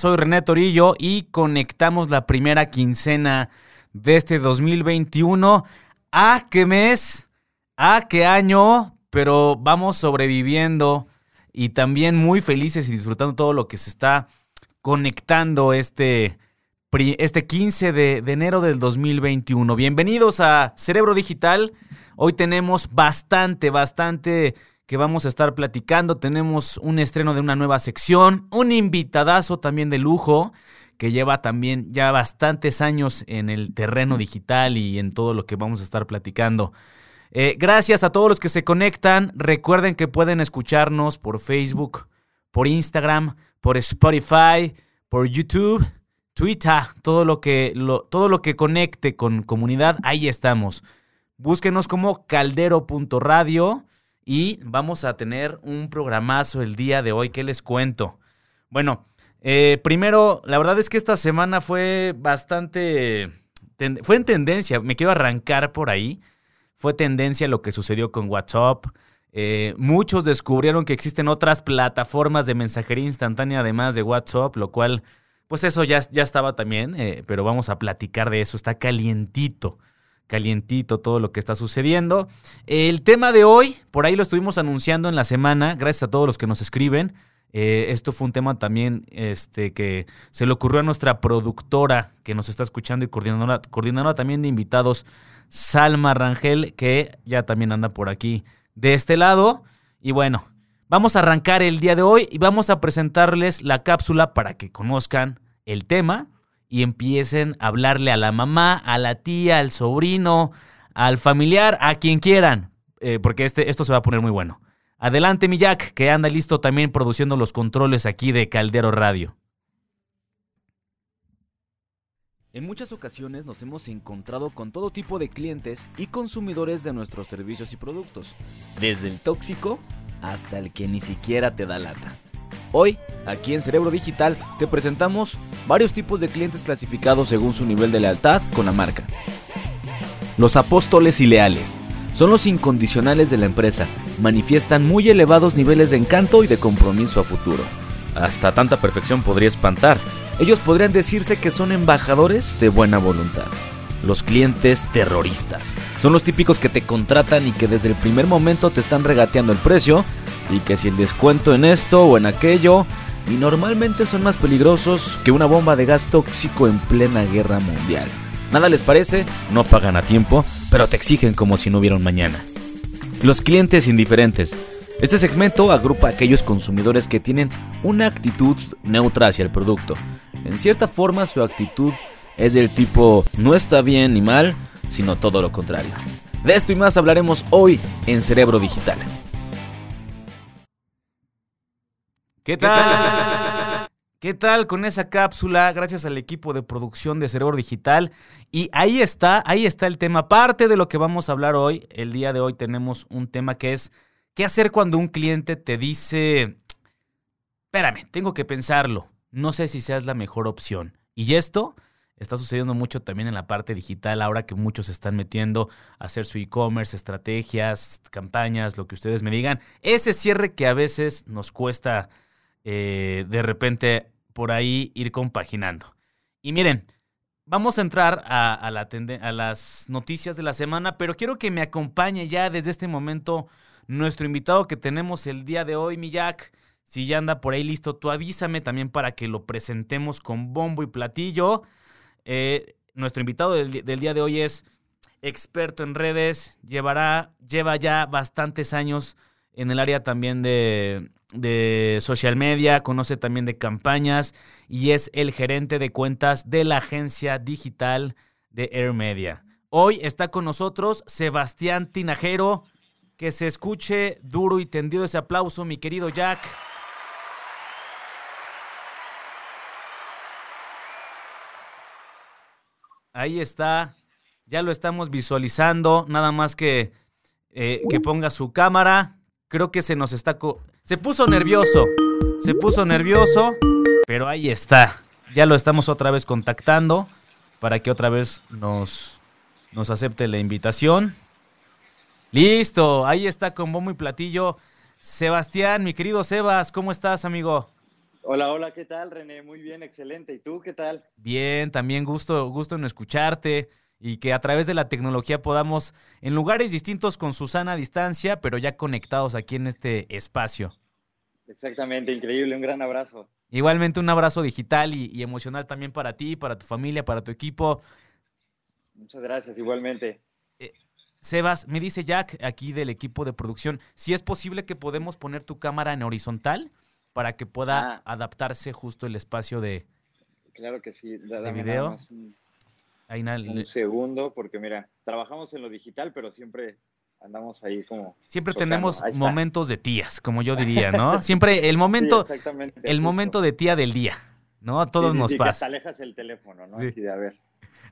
soy René Torillo y conectamos la primera quincena de este 2021. ¿A qué mes? ¿A qué año? Pero vamos sobreviviendo y también muy felices y disfrutando todo lo que se está conectando este, este 15 de, de enero del 2021. Bienvenidos a Cerebro Digital. Hoy tenemos bastante, bastante que vamos a estar platicando. Tenemos un estreno de una nueva sección, un invitadazo también de lujo que lleva también ya bastantes años en el terreno digital y en todo lo que vamos a estar platicando. Eh, gracias a todos los que se conectan. Recuerden que pueden escucharnos por Facebook, por Instagram, por Spotify, por YouTube, Twitter, todo lo que, todo lo que conecte con comunidad, ahí estamos. Búsquenos como caldero.radio y vamos a tener un programazo el día de hoy. ¿Qué les cuento? Bueno, eh, primero, la verdad es que esta semana fue bastante... Fue en tendencia, me quiero arrancar por ahí. Fue tendencia lo que sucedió con WhatsApp. Eh, muchos descubrieron que existen otras plataformas de mensajería instantánea además de WhatsApp, lo cual, pues eso ya, ya estaba también, eh, pero vamos a platicar de eso. Está calientito calientito todo lo que está sucediendo. El tema de hoy, por ahí lo estuvimos anunciando en la semana, gracias a todos los que nos escriben. Eh, esto fue un tema también este, que se le ocurrió a nuestra productora que nos está escuchando y coordinadora, coordinadora también de invitados, Salma Rangel, que ya también anda por aquí de este lado. Y bueno, vamos a arrancar el día de hoy y vamos a presentarles la cápsula para que conozcan el tema y empiecen a hablarle a la mamá, a la tía, al sobrino, al familiar, a quien quieran, eh, porque este, esto se va a poner muy bueno. Adelante, mi Jack, que anda listo también produciendo los controles aquí de Caldero Radio. En muchas ocasiones nos hemos encontrado con todo tipo de clientes y consumidores de nuestros servicios y productos, desde el tóxico hasta el que ni siquiera te da lata. Hoy, aquí en Cerebro Digital, te presentamos varios tipos de clientes clasificados según su nivel de lealtad con la marca. Los apóstoles y leales son los incondicionales de la empresa, manifiestan muy elevados niveles de encanto y de compromiso a futuro. Hasta tanta perfección podría espantar. Ellos podrían decirse que son embajadores de buena voluntad. Los clientes terroristas son los típicos que te contratan y que desde el primer momento te están regateando el precio y que si el descuento en esto o en aquello, y normalmente son más peligrosos que una bomba de gas tóxico en plena guerra mundial. Nada les parece, no pagan a tiempo, pero te exigen como si no hubiera un mañana. Los clientes indiferentes. Este segmento agrupa a aquellos consumidores que tienen una actitud neutra hacia el producto. En cierta forma su actitud es del tipo no está bien ni mal, sino todo lo contrario. De esto y más hablaremos hoy en Cerebro Digital. ¿Qué tal? ¿Qué tal con esa cápsula? Gracias al equipo de producción de Cerebro Digital. Y ahí está, ahí está el tema. Parte de lo que vamos a hablar hoy, el día de hoy tenemos un tema que es ¿qué hacer cuando un cliente te dice, espérame, tengo que pensarlo, no sé si seas la mejor opción? Y esto está sucediendo mucho también en la parte digital, ahora que muchos se están metiendo a hacer su e-commerce, estrategias, campañas, lo que ustedes me digan. Ese cierre que a veces nos cuesta eh, de repente por ahí ir compaginando. Y miren, vamos a entrar a, la a las noticias de la semana, pero quiero que me acompañe ya desde este momento nuestro invitado que tenemos el día de hoy, mi Jack. Si ya anda por ahí listo, tú avísame también para que lo presentemos con bombo y platillo. Eh, nuestro invitado del, día de hoy es experto en redes, llevará, lleva ya bastantes años en el área también de, de social media, conoce también de campañas y es el gerente de cuentas de la agencia digital de Air Media. Hoy está con nosotros Sebastián Tinajero. Que se escuche duro y tendido ese aplauso, mi querido Jack. Ahí está. Ya lo estamos visualizando. Nada más que, eh, que ponga su cámara. Creo que se nos está... Se puso nervioso. Se puso nervioso. Pero ahí está. Ya lo estamos otra vez contactando para que otra vez nos, nos acepte la invitación. Listo, ahí está con bombo y platillo. Sebastián, mi querido Sebas, ¿cómo estás, amigo? Hola, hola, ¿qué tal, René? Muy bien, excelente. ¿Y tú qué tal? Bien, también gusto, gusto en escucharte y que a través de la tecnología podamos, en lugares distintos con Susana a distancia, pero ya conectados aquí en este espacio. Exactamente, increíble, un gran abrazo. Igualmente un abrazo digital y, emocional también para ti, para tu familia, para tu equipo. Muchas gracias, igualmente. Eh, Sebas, me dice Jack aquí del equipo de producción, si es posible que podemos poner tu cámara en horizontal para que pueda ah. adaptarse justo el espacio de, claro que sí. de video. Un, un segundo, porque mira, trabajamos en lo digital, pero siempre andamos ahí como. Siempre tenemos momentos de tías, como yo diría, ¿no? Siempre el momento, el momento de tía del día, ¿no? A todos nos pasa. Que te alejas el teléfono, ¿no? Así de a ver.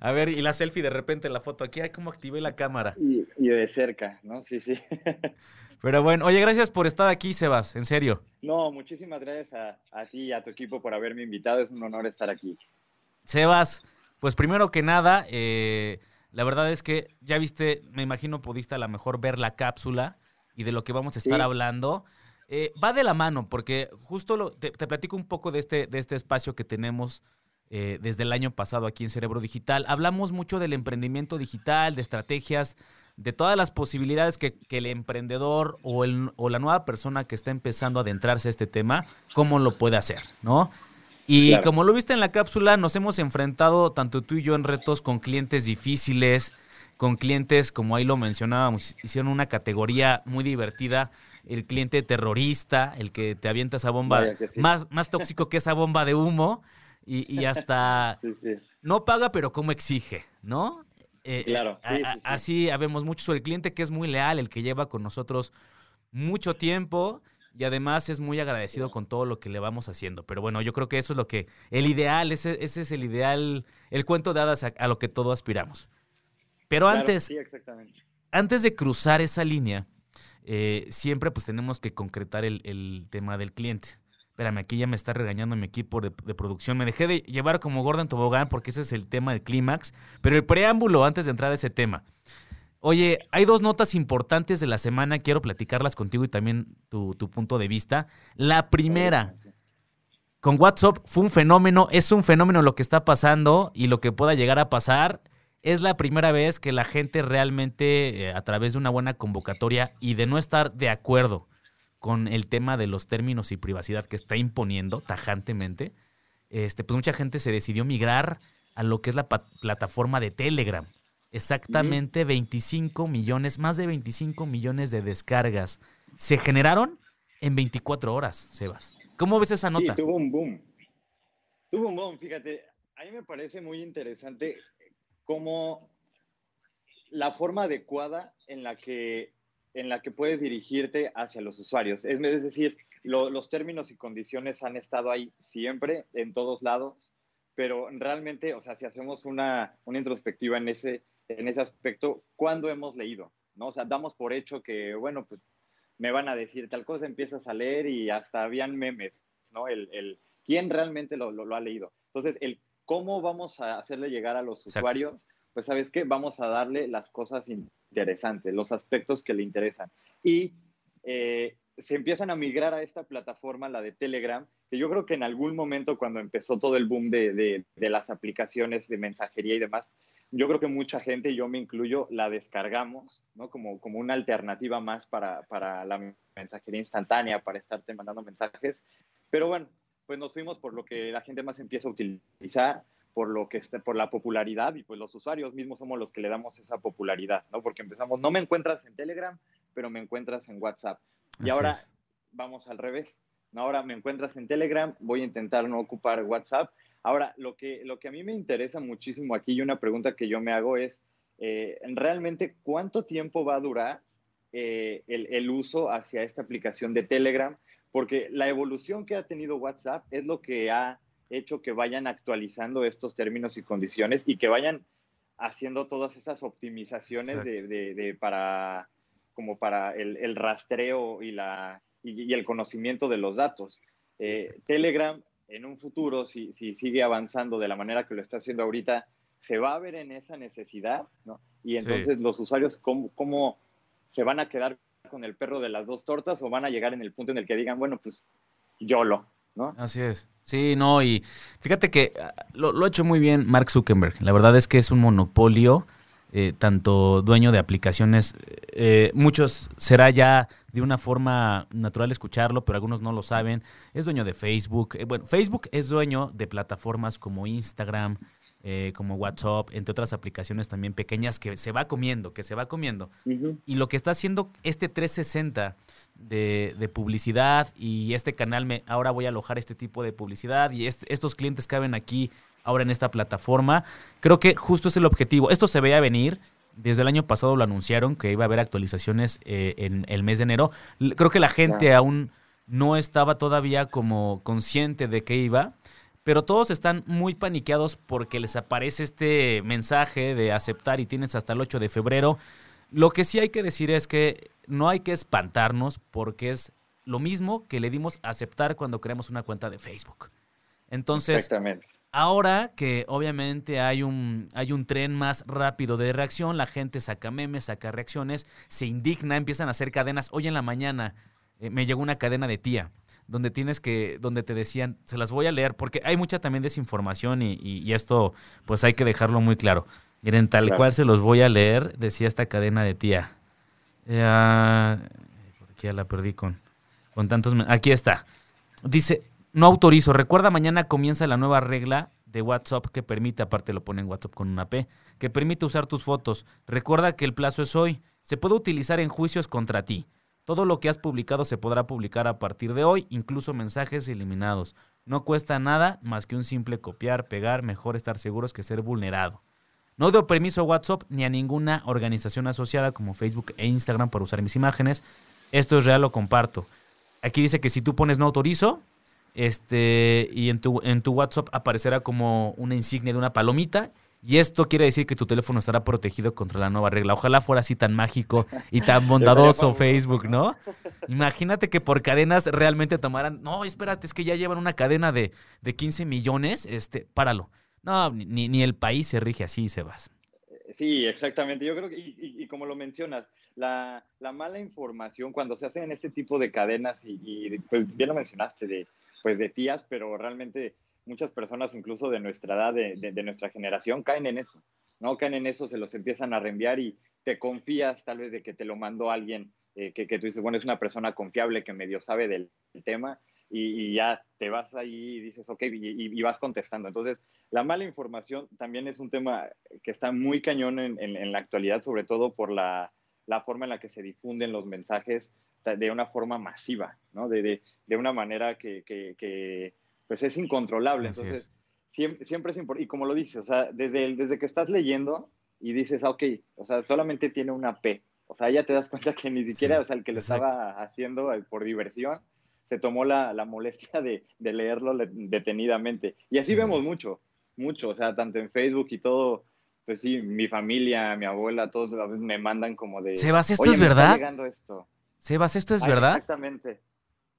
A ver, y la selfie de repente la foto aquí, ay, cómo activé la cámara. Y, y de cerca, ¿no? Sí, sí. Pero bueno, oye, gracias por estar aquí, Sebas, en serio. No, muchísimas gracias a, a ti y a tu equipo por haberme invitado, es un honor estar aquí. Sebas, pues primero que nada, eh, la verdad es que ya viste, me imagino pudiste a lo mejor ver la cápsula y de lo que vamos a estar hablando. Eh, va de la mano, porque justo lo, te, platico un poco de este, de este espacio que tenemos eh, desde el año pasado aquí en Cerebro Digital. Hablamos mucho del emprendimiento digital, de estrategias, de todas las posibilidades que, que el emprendedor o, el, o la nueva persona que está empezando a adentrarse a este tema, cómo lo puede hacer, ¿no? Y como lo viste en la cápsula, nos hemos enfrentado tanto tú y yo en retos con clientes difíciles, con clientes, como ahí lo mencionábamos, hicieron una categoría muy divertida, el cliente terrorista, el que te avienta esa bomba, más, más tóxico que esa bomba de humo, y, hasta no paga, pero como exige, ¿no? Eh, claro. así habemos muchos, el cliente que es muy leal, el que lleva con nosotros mucho tiempo y además es muy agradecido con todo lo que le vamos haciendo. Pero bueno, yo creo que eso es lo que, el ideal, ese, ese es el ideal, el cuento de hadas a, lo que todos aspiramos. Pero antes, antes de cruzar esa línea, eh, siempre pues tenemos que concretar el, tema del cliente. Espérame, aquí ya me está regañando mi equipo de, producción. Me dejé de llevar como Gordon Tobogán porque ese es el tema del clímax. Pero el preámbulo, antes de entrar a ese tema. Oye, hay dos notas importantes de la semana, quiero platicarlas contigo y también tu, punto de vista. La primera, con WhatsApp fue un fenómeno, es un fenómeno lo que está pasando y lo que pueda llegar a pasar. Es la primera vez que la gente realmente, eh, a través de una buena convocatoria y de no estar de acuerdo con el tema de los términos y privacidad que está imponiendo tajantemente, este, pues mucha gente se decidió migrar a lo que es la plataforma de Telegram. Exactamente 25 millones, más de 25 millones de descargas se generaron en 24 horas, Sebas. ¿Cómo ves esa nota? Sí, tuvo un boom. Tuvo un boom, fíjate. A mí me parece muy interesante cómo la forma adecuada en la que, en la que puedes dirigirte hacia los usuarios. Es, decir, los términos y condiciones han estado ahí siempre, en todos lados, pero realmente, o sea, si hacemos una, una introspectiva en ese, en ese aspecto cuando hemos leído, ¿no? O sea, damos por hecho que, bueno, pues me van a decir tal cosa, empiezas a leer y hasta habían memes, ¿no? El, el quién realmente lo, lo, ha leído. Entonces, el cómo vamos a hacerle llegar a los usuarios, pues sabes qué, vamos a darle las cosas interesantes, los aspectos que le interesan. Y eh, se empiezan a migrar a esta plataforma, la de Telegram, que yo creo que en algún momento cuando empezó todo el boom de, de, de las aplicaciones de mensajería y demás, yo creo que mucha gente, yo me incluyo, la descargamos, ¿no? Como, como una alternativa más para, para la mensajería instantánea, para estarte mandando mensajes. Pero bueno, pues nos fuimos por lo que la gente más empieza a utilizar, por lo que por la popularidad y pues los usuarios mismos somos los que le damos esa popularidad, ¿no? Porque empezamos, no me encuentras en Telegram, pero me encuentras en WhatsApp. Y ahora vamos al revés. Ahora me encuentras en Telegram, voy a intentar no ocupar WhatsApp Ahora, lo que, lo que a mí me interesa muchísimo aquí y una pregunta que yo me hago es, eh, ¿realmente cuánto tiempo va a durar eh, el, uso hacia esta aplicación de Telegram? Porque la evolución que ha tenido WhatsApp es lo que ha hecho que vayan actualizando estos términos y condiciones y que vayan haciendo todas esas optimizaciones de, para como para el, rastreo y, la, y, el conocimiento de los datos. Eh, Telegram en un futuro, si, si, sigue avanzando de la manera que lo está haciendo ahorita, se va a ver en esa necesidad, ¿no? Y entonces los usuarios, ¿cómo, ¿cómo, se van a quedar con el perro de las dos tortas o van a llegar en el punto en el que digan, bueno, pues yo lo, Así es. Sí, no, y fíjate que ah, lo, lo ha hecho muy bien Mark Zuckerberg. La verdad es que es un monopolio, eh, tanto dueño de aplicaciones, eh, muchos será ya de una forma natural escucharlo, pero algunos no lo saben. Es dueño de Facebook. Eh, bueno, Facebook es dueño de plataformas como Instagram, eh, como WhatsApp, entre otras aplicaciones también pequeñas que se va comiendo, que se va comiendo. Y lo que está haciendo este 360 de, de publicidad y este canal, me, ahora voy a alojar este tipo de publicidad y est- estos clientes caben aquí ahora en esta plataforma, creo que justo es el objetivo. Esto se veía venir. Desde el año pasado lo anunciaron que iba a haber actualizaciones eh, en el mes de enero. Creo que la gente aún no estaba todavía como consciente de que iba, pero todos están muy paniqueados porque les aparece este mensaje de aceptar y tienes hasta el 8 de febrero. Lo que sí hay que decir es que no hay que espantarnos porque es lo mismo que le dimos a aceptar cuando creamos una cuenta de Facebook. Entonces, Exactamente. Ahora que obviamente hay un, hay un tren más rápido de reacción, la gente saca memes, saca reacciones, se indigna, empiezan a hacer cadenas. Hoy en la mañana eh, me llegó una cadena de tía, donde tienes que, donde te decían, se las voy a leer, porque hay mucha también desinformación y, y- y esto pues hay que dejarlo muy claro. Miren, tal Claro. cual se los voy a leer, decía esta cadena de tía. Eh, por aquí ya la perdí con, con tantos... Aquí está. Dice, no autorizo. Recuerda, mañana comienza la nueva regla de WhatsApp que permite, aparte lo pone en WhatsApp con una P, que permite usar tus fotos. Recuerda que el plazo es hoy. Se puede utilizar en juicios contra ti. Todo lo que has publicado se podrá publicar a partir de hoy, incluso mensajes eliminados. No cuesta nada más que un simple copiar, pegar, mejor estar seguros que ser vulnerado. No doy permiso a WhatsApp ni a ninguna organización asociada como Facebook e Instagram para usar mis imágenes. Esto es real, lo comparto. Aquí dice que si tú pones no autorizo, este, y en tu, en tu WhatsApp aparecerá como una insignia de una palomita. Y esto quiere decir que tu teléfono estará protegido contra la nueva regla. Ojalá fuera así tan mágico y tan bondadoso. Facebook, ¿no? Imagínate que por cadenas realmente tomaran. No, espérate, es que ya llevan una cadena de, de 15 millones. Este, páralo. No, ni, ni el país se rige así, Sebas. Sí, exactamente. Yo creo que, y, y- y como lo mencionas, la, la mala información cuando se hacen ese tipo de cadenas, y, y, pues bien lo mencionaste, de, pues de tías, pero realmente muchas personas, incluso de nuestra edad, de, nuestra generación, caen en eso, ¿no? Caen en eso, se los empiezan a reenviar y te confías tal vez de que te lo mandó alguien eh, que, tú dices, bueno, es una persona confiable que medio sabe del, tema y, ya te vas ahí y dices, ok, y, vas contestando. Entonces, la mala información también es un tema que está muy cañón en, la actualidad, sobre todo por la, forma en la que se difunden los mensajes de una forma masiva, ¿no? De, de- una manera que, pues es incontrolable. Así Entonces, es. siempre, siempre es importante. Y como lo dices, o sea, desde, el- desde que estás leyendo y dices, ah, ok, o sea, solamente tiene una P. O sea, ya te das cuenta que ni siquiera, Sí, o sea, el que lo exacto. estaba haciendo eh, por diversión, se tomó la, la molestia de, de leerlo le- detenidamente. Y así Sí. vemos mucho, mucho, o sea, tanto en Facebook y todo, pues sí, mi familia, mi abuela, todos a veces me mandan como de... Sebas, ¿esto "Oye, es me está verdad? llegando esto. Sebas, ¿esto es Ah, verdad? Exactamente.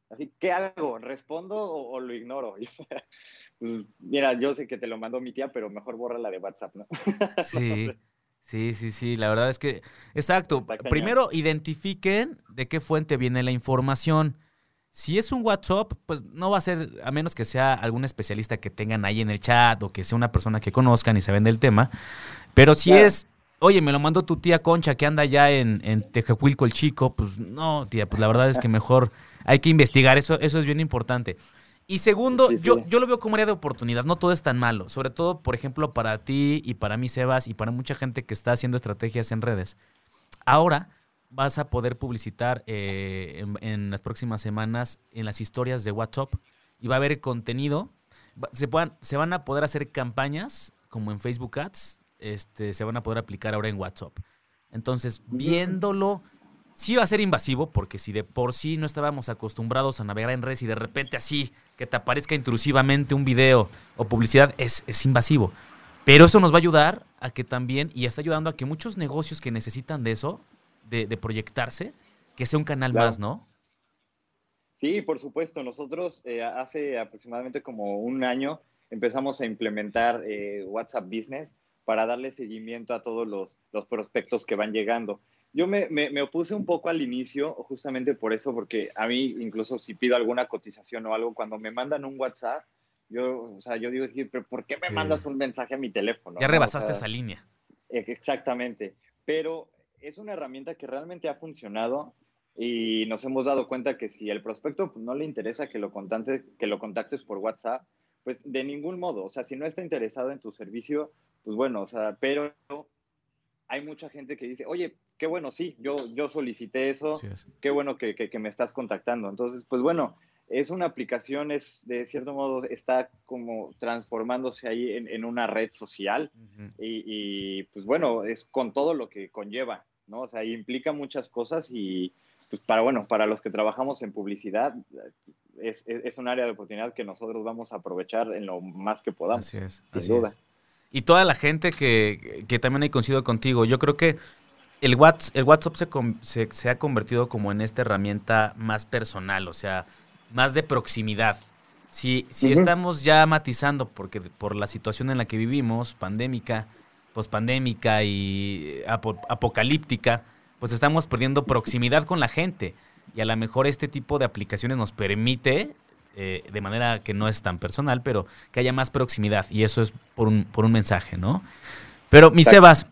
Así, ¿qué hago? ¿Respondo o, o lo ignoro? Pues, mira, yo sé que te lo mandó mi tía, pero mejor borra la de WhatsApp, ¿no? Sí, sí, sí, sí, la verdad es que, exacto, primero identifiquen de qué fuente viene la información. Si es un WhatsApp, pues no va a ser, a menos que sea algún especialista que tengan ahí en el chat o que sea una persona que conozcan y saben del tema, pero si Claro. es, oye, me lo mandó tu tía Concha que anda ya en, en Tejecuilco el chico, pues no, tía, pues la verdad es que mejor hay que investigar, eso, eso es bien importante. Y segundo, Sí, yo, sí. yo lo veo como área de oportunidad, no todo es tan malo, sobre todo, por ejemplo, para ti y para mí, Sebas, y para mucha gente que está haciendo estrategias en redes. Ahora vas a poder publicitar eh, en, en las próximas semanas en las historias de WhatsApp y va a haber contenido. Se, puedan, se van a poder hacer campañas como en Facebook Ads, este, se van a poder aplicar ahora en WhatsApp. Entonces, viéndolo, sí va a ser invasivo, porque si de por sí no estábamos acostumbrados a navegar en redes y de repente así que te aparezca intrusivamente un video o publicidad, es, es invasivo. Pero eso nos va a ayudar a que también, y está ayudando a que muchos negocios que necesitan de eso, de, de proyectarse, que sea un canal Claro. más, ¿no? Sí, por supuesto. Nosotros eh, hace aproximadamente como un año empezamos a implementar eh, WhatsApp Business para darle seguimiento a todos los, los prospectos que van llegando. yo me, me, opuse un poco al inicio, justamente por eso, porque a mí, incluso si pido alguna cotización o algo, cuando me mandan un WhatsApp, yo, o sea, yo digo, sí, pero ¿por qué me mandas un mensaje a mi teléfono? Ya rebasaste esa línea. E, exactamente. Pero es una herramienta que realmente ha funcionado y nos hemos dado cuenta que si el prospecto no le interesa que lo, que lo contactes por WhatsApp, pues de ningún modo, o sea, si no está interesado en tu servicio, pues bueno, o sea, pero hay mucha gente que dice, oye, qué bueno, sí, yo, yo solicité eso, qué bueno que, que, me estás contactando. Entonces, pues bueno, es una aplicación, es de cierto modo está como transformándose ahí en, una red social y, y, pues bueno, es con todo lo que conlleva, ¿no? O sea, implica muchas cosas y pues para, bueno, para los que trabajamos en publicidad, es, es, un área de oportunidad que nosotros vamos a aprovechar en lo más que podamos, sin duda. Y toda la gente que, que también he coincidido contigo, yo creo que el WhatsApp, el WhatsApp se, se, ha convertido como en esta herramienta más personal, o sea, más de proximidad. Si, si estamos ya matizando, porque por la situación en la que vivimos, pandémica, pospandémica y apocalíptica, pues estamos perdiendo proximidad con la gente. Y a lo mejor este tipo de aplicaciones nos permite, eh, de manera que no es tan personal, pero que haya más proximidad. Y eso es por un, por un mensaje, ¿no? Pero, mi Sebas,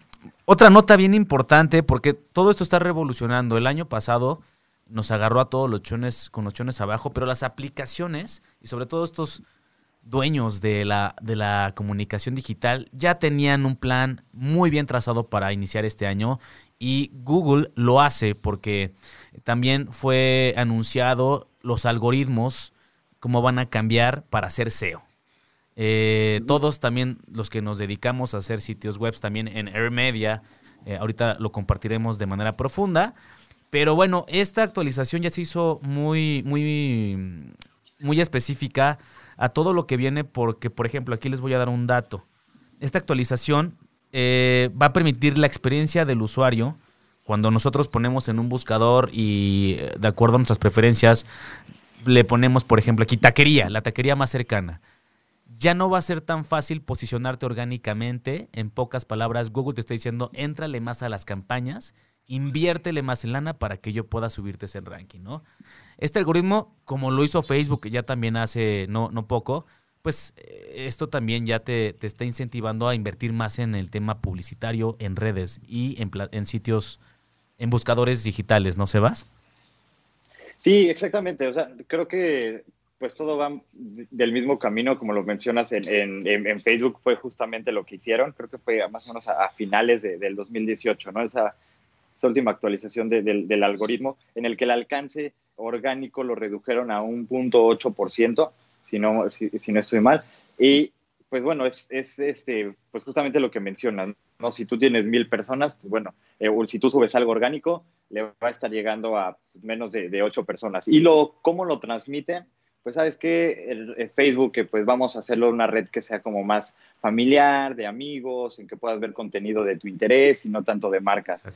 otra nota bien importante, porque todo esto está revolucionando. El año pasado nos agarró a todos los chones con los chones abajo, pero las aplicaciones y sobre todo estos dueños de la, de la comunicación digital ya tenían un plan muy bien trazado para iniciar este año y Google lo hace porque también fue anunciado los algoritmos, cómo van a cambiar para hacer SEO. Eh, todos también los que nos dedicamos a hacer sitios web también en AirMedia, eh, ahorita lo compartiremos de manera profunda. Pero bueno, esta actualización ya se hizo muy, muy, muy específica a todo lo que viene porque, por ejemplo, aquí les voy a dar un dato. Esta actualización eh, va a permitir la experiencia del usuario cuando nosotros ponemos en un buscador y de acuerdo a nuestras preferencias le ponemos, por ejemplo, aquí taquería, la taquería más cercana ya no va a ser tan fácil posicionarte orgánicamente. En pocas palabras, Google te está diciendo, éntrale más a las campañas, inviértele más en lana para que yo pueda subirte ese ranking, ¿no? Este algoritmo, como lo hizo Facebook ya también hace no, no poco, pues eh, esto también ya te, está incentivando a invertir más en el tema publicitario, en redes y en, en sitios, en buscadores digitales, ¿no, Sebas? Sí, exactamente. O sea, creo que pues todo va del mismo camino, como lo mencionas en, en, Facebook, fue justamente lo que hicieron, creo que fue más o menos a, finales de, del 2018, ¿no? Esa, esa última actualización del, del, algoritmo, en el que el alcance orgánico lo redujeron a un punto 8%, si no, si, no estoy mal, y pues bueno, es, es, este, pues justamente lo que mencionas, ¿no? Si tú tienes mil personas, pues bueno, eh, si tú subes algo orgánico, le va a estar llegando a menos de, de ocho personas. ¿Y lo, cómo lo transmiten? pues sabes que el, Facebook, que pues vamos a hacerlo una red que sea como más familiar, de amigos, en que puedas ver contenido de tu interés y no tanto de marcas.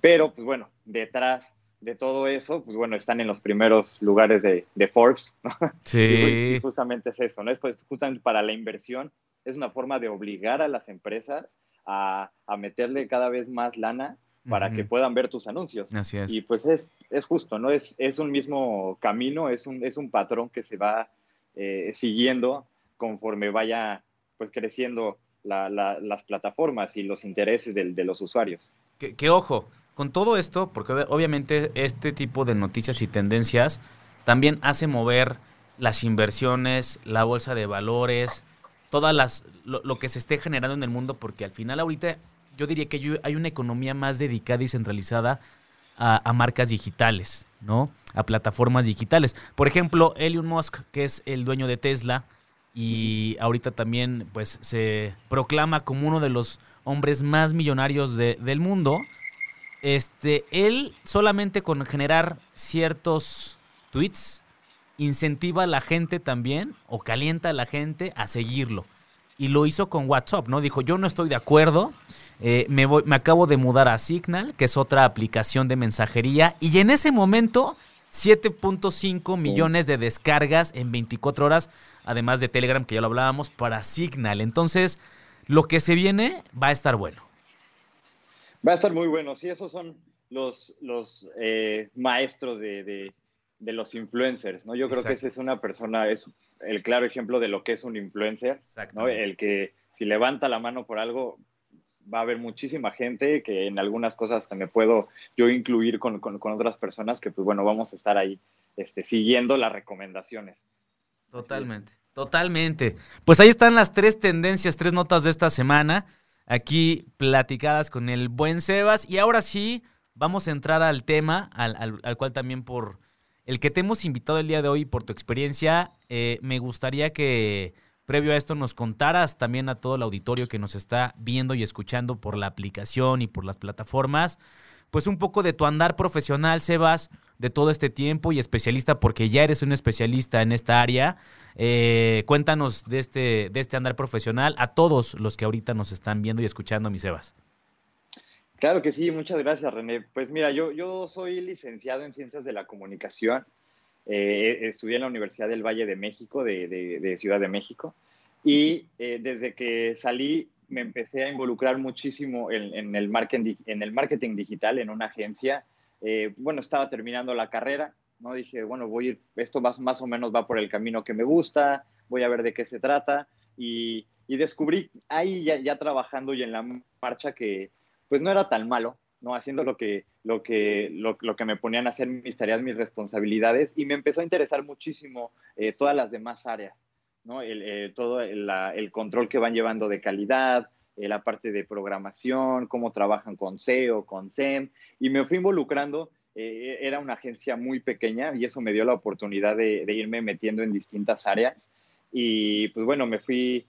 Pero pues bueno, detrás de todo eso, pues bueno, están en los primeros lugares de, Forbes, ¿no? Sí. Y, justamente es eso, ¿no? Es pues, justamente para la inversión, es una forma de obligar a las empresas a, a meterle cada vez más lana para que puedan ver tus anuncios. Así es. Y pues es, es justo, ¿no? Es, es un mismo camino, es un, es un patrón que se va eh, siguiendo conforme vaya pues creciendo las plataformas y los intereses de, de los usuarios. Que, ojo, con todo esto, porque obviamente este tipo de noticias y tendencias también hace mover las inversiones, la bolsa de valores, todas las lo, que se esté generando en el mundo, porque al final ahorita yo diría que hay una economía más dedicada y centralizada a, marcas digitales, ¿no? A plataformas digitales. Por ejemplo, Elon Musk, que es el dueño de Tesla y ahorita también pues se proclama como uno de los hombres más millonarios del mundo. Este, él solamente con generar ciertos tweets incentiva a la gente también o calienta a la gente a seguirlo y lo hizo con WhatsApp, ¿no? Dijo, yo no estoy de acuerdo, eh, me, voy, me acabo de mudar a Signal, que es otra aplicación de mensajería, y en ese momento 7.5 millones de descargas en 24 horas, además de Telegram, que ya lo hablábamos, para Signal. Entonces, lo que se viene va a estar bueno. Va a estar muy bueno, sí, esos son los, los eh, maestros de, los influencers, ¿no? Yo creo que esa es una persona, es el claro ejemplo de lo que es un influencer, ¿no? El que si levanta la mano por algo, va a haber muchísima gente que en algunas cosas me puedo yo incluir con, otras personas que, pues bueno, vamos a estar ahí este, siguiendo las recomendaciones. Totalmente, totalmente. Pues ahí están las tres tendencias, tres notas de esta semana, aquí platicadas con el buen Sebas. Y ahora sí, vamos a entrar al tema, al, al, cual también por el que te hemos invitado el día de hoy, por tu experiencia, eh, me gustaría que previo a esto nos contaras también a todo el auditorio que nos está viendo y escuchando por la aplicación y por las plataformas, pues un poco de tu andar profesional, Sebas, de todo este tiempo y especialista, porque ya eres un especialista en esta área. Eh, cuéntanos de este, de este andar profesional a todos los que ahorita nos están viendo y escuchando, mi Sebas. Claro que sí, muchas gracias, René. Pues mira, yo, yo soy licenciado en Ciencias de la Comunicación. Eh, estudié en la Universidad del Valle de México, de, Ciudad de México, y eh, desde que salí me empecé a involucrar muchísimo en, el, marketing, en el marketing digital en una agencia. Eh, bueno, estaba terminando la carrera, ¿no? Dije, bueno, voy a ir, esto más, más o menos va por el camino que me gusta, voy a ver de qué se trata, y, descubrí ahí ya, ya trabajando y en la marcha que pues no era tan malo, ¿no? Haciendo lo que, lo que, lo, que me ponían a hacer mis tareas, mis responsabilidades, y me empezó a interesar muchísimo eh, todas las demás áreas, ¿no? Eh, todo el, control que van llevando de calidad, eh, la parte de programación, cómo trabajan con SEO, con SEM, y me fui involucrando. era una agencia muy pequeña y eso me dio la oportunidad de, irme metiendo en distintas áreas. Y pues bueno, me fui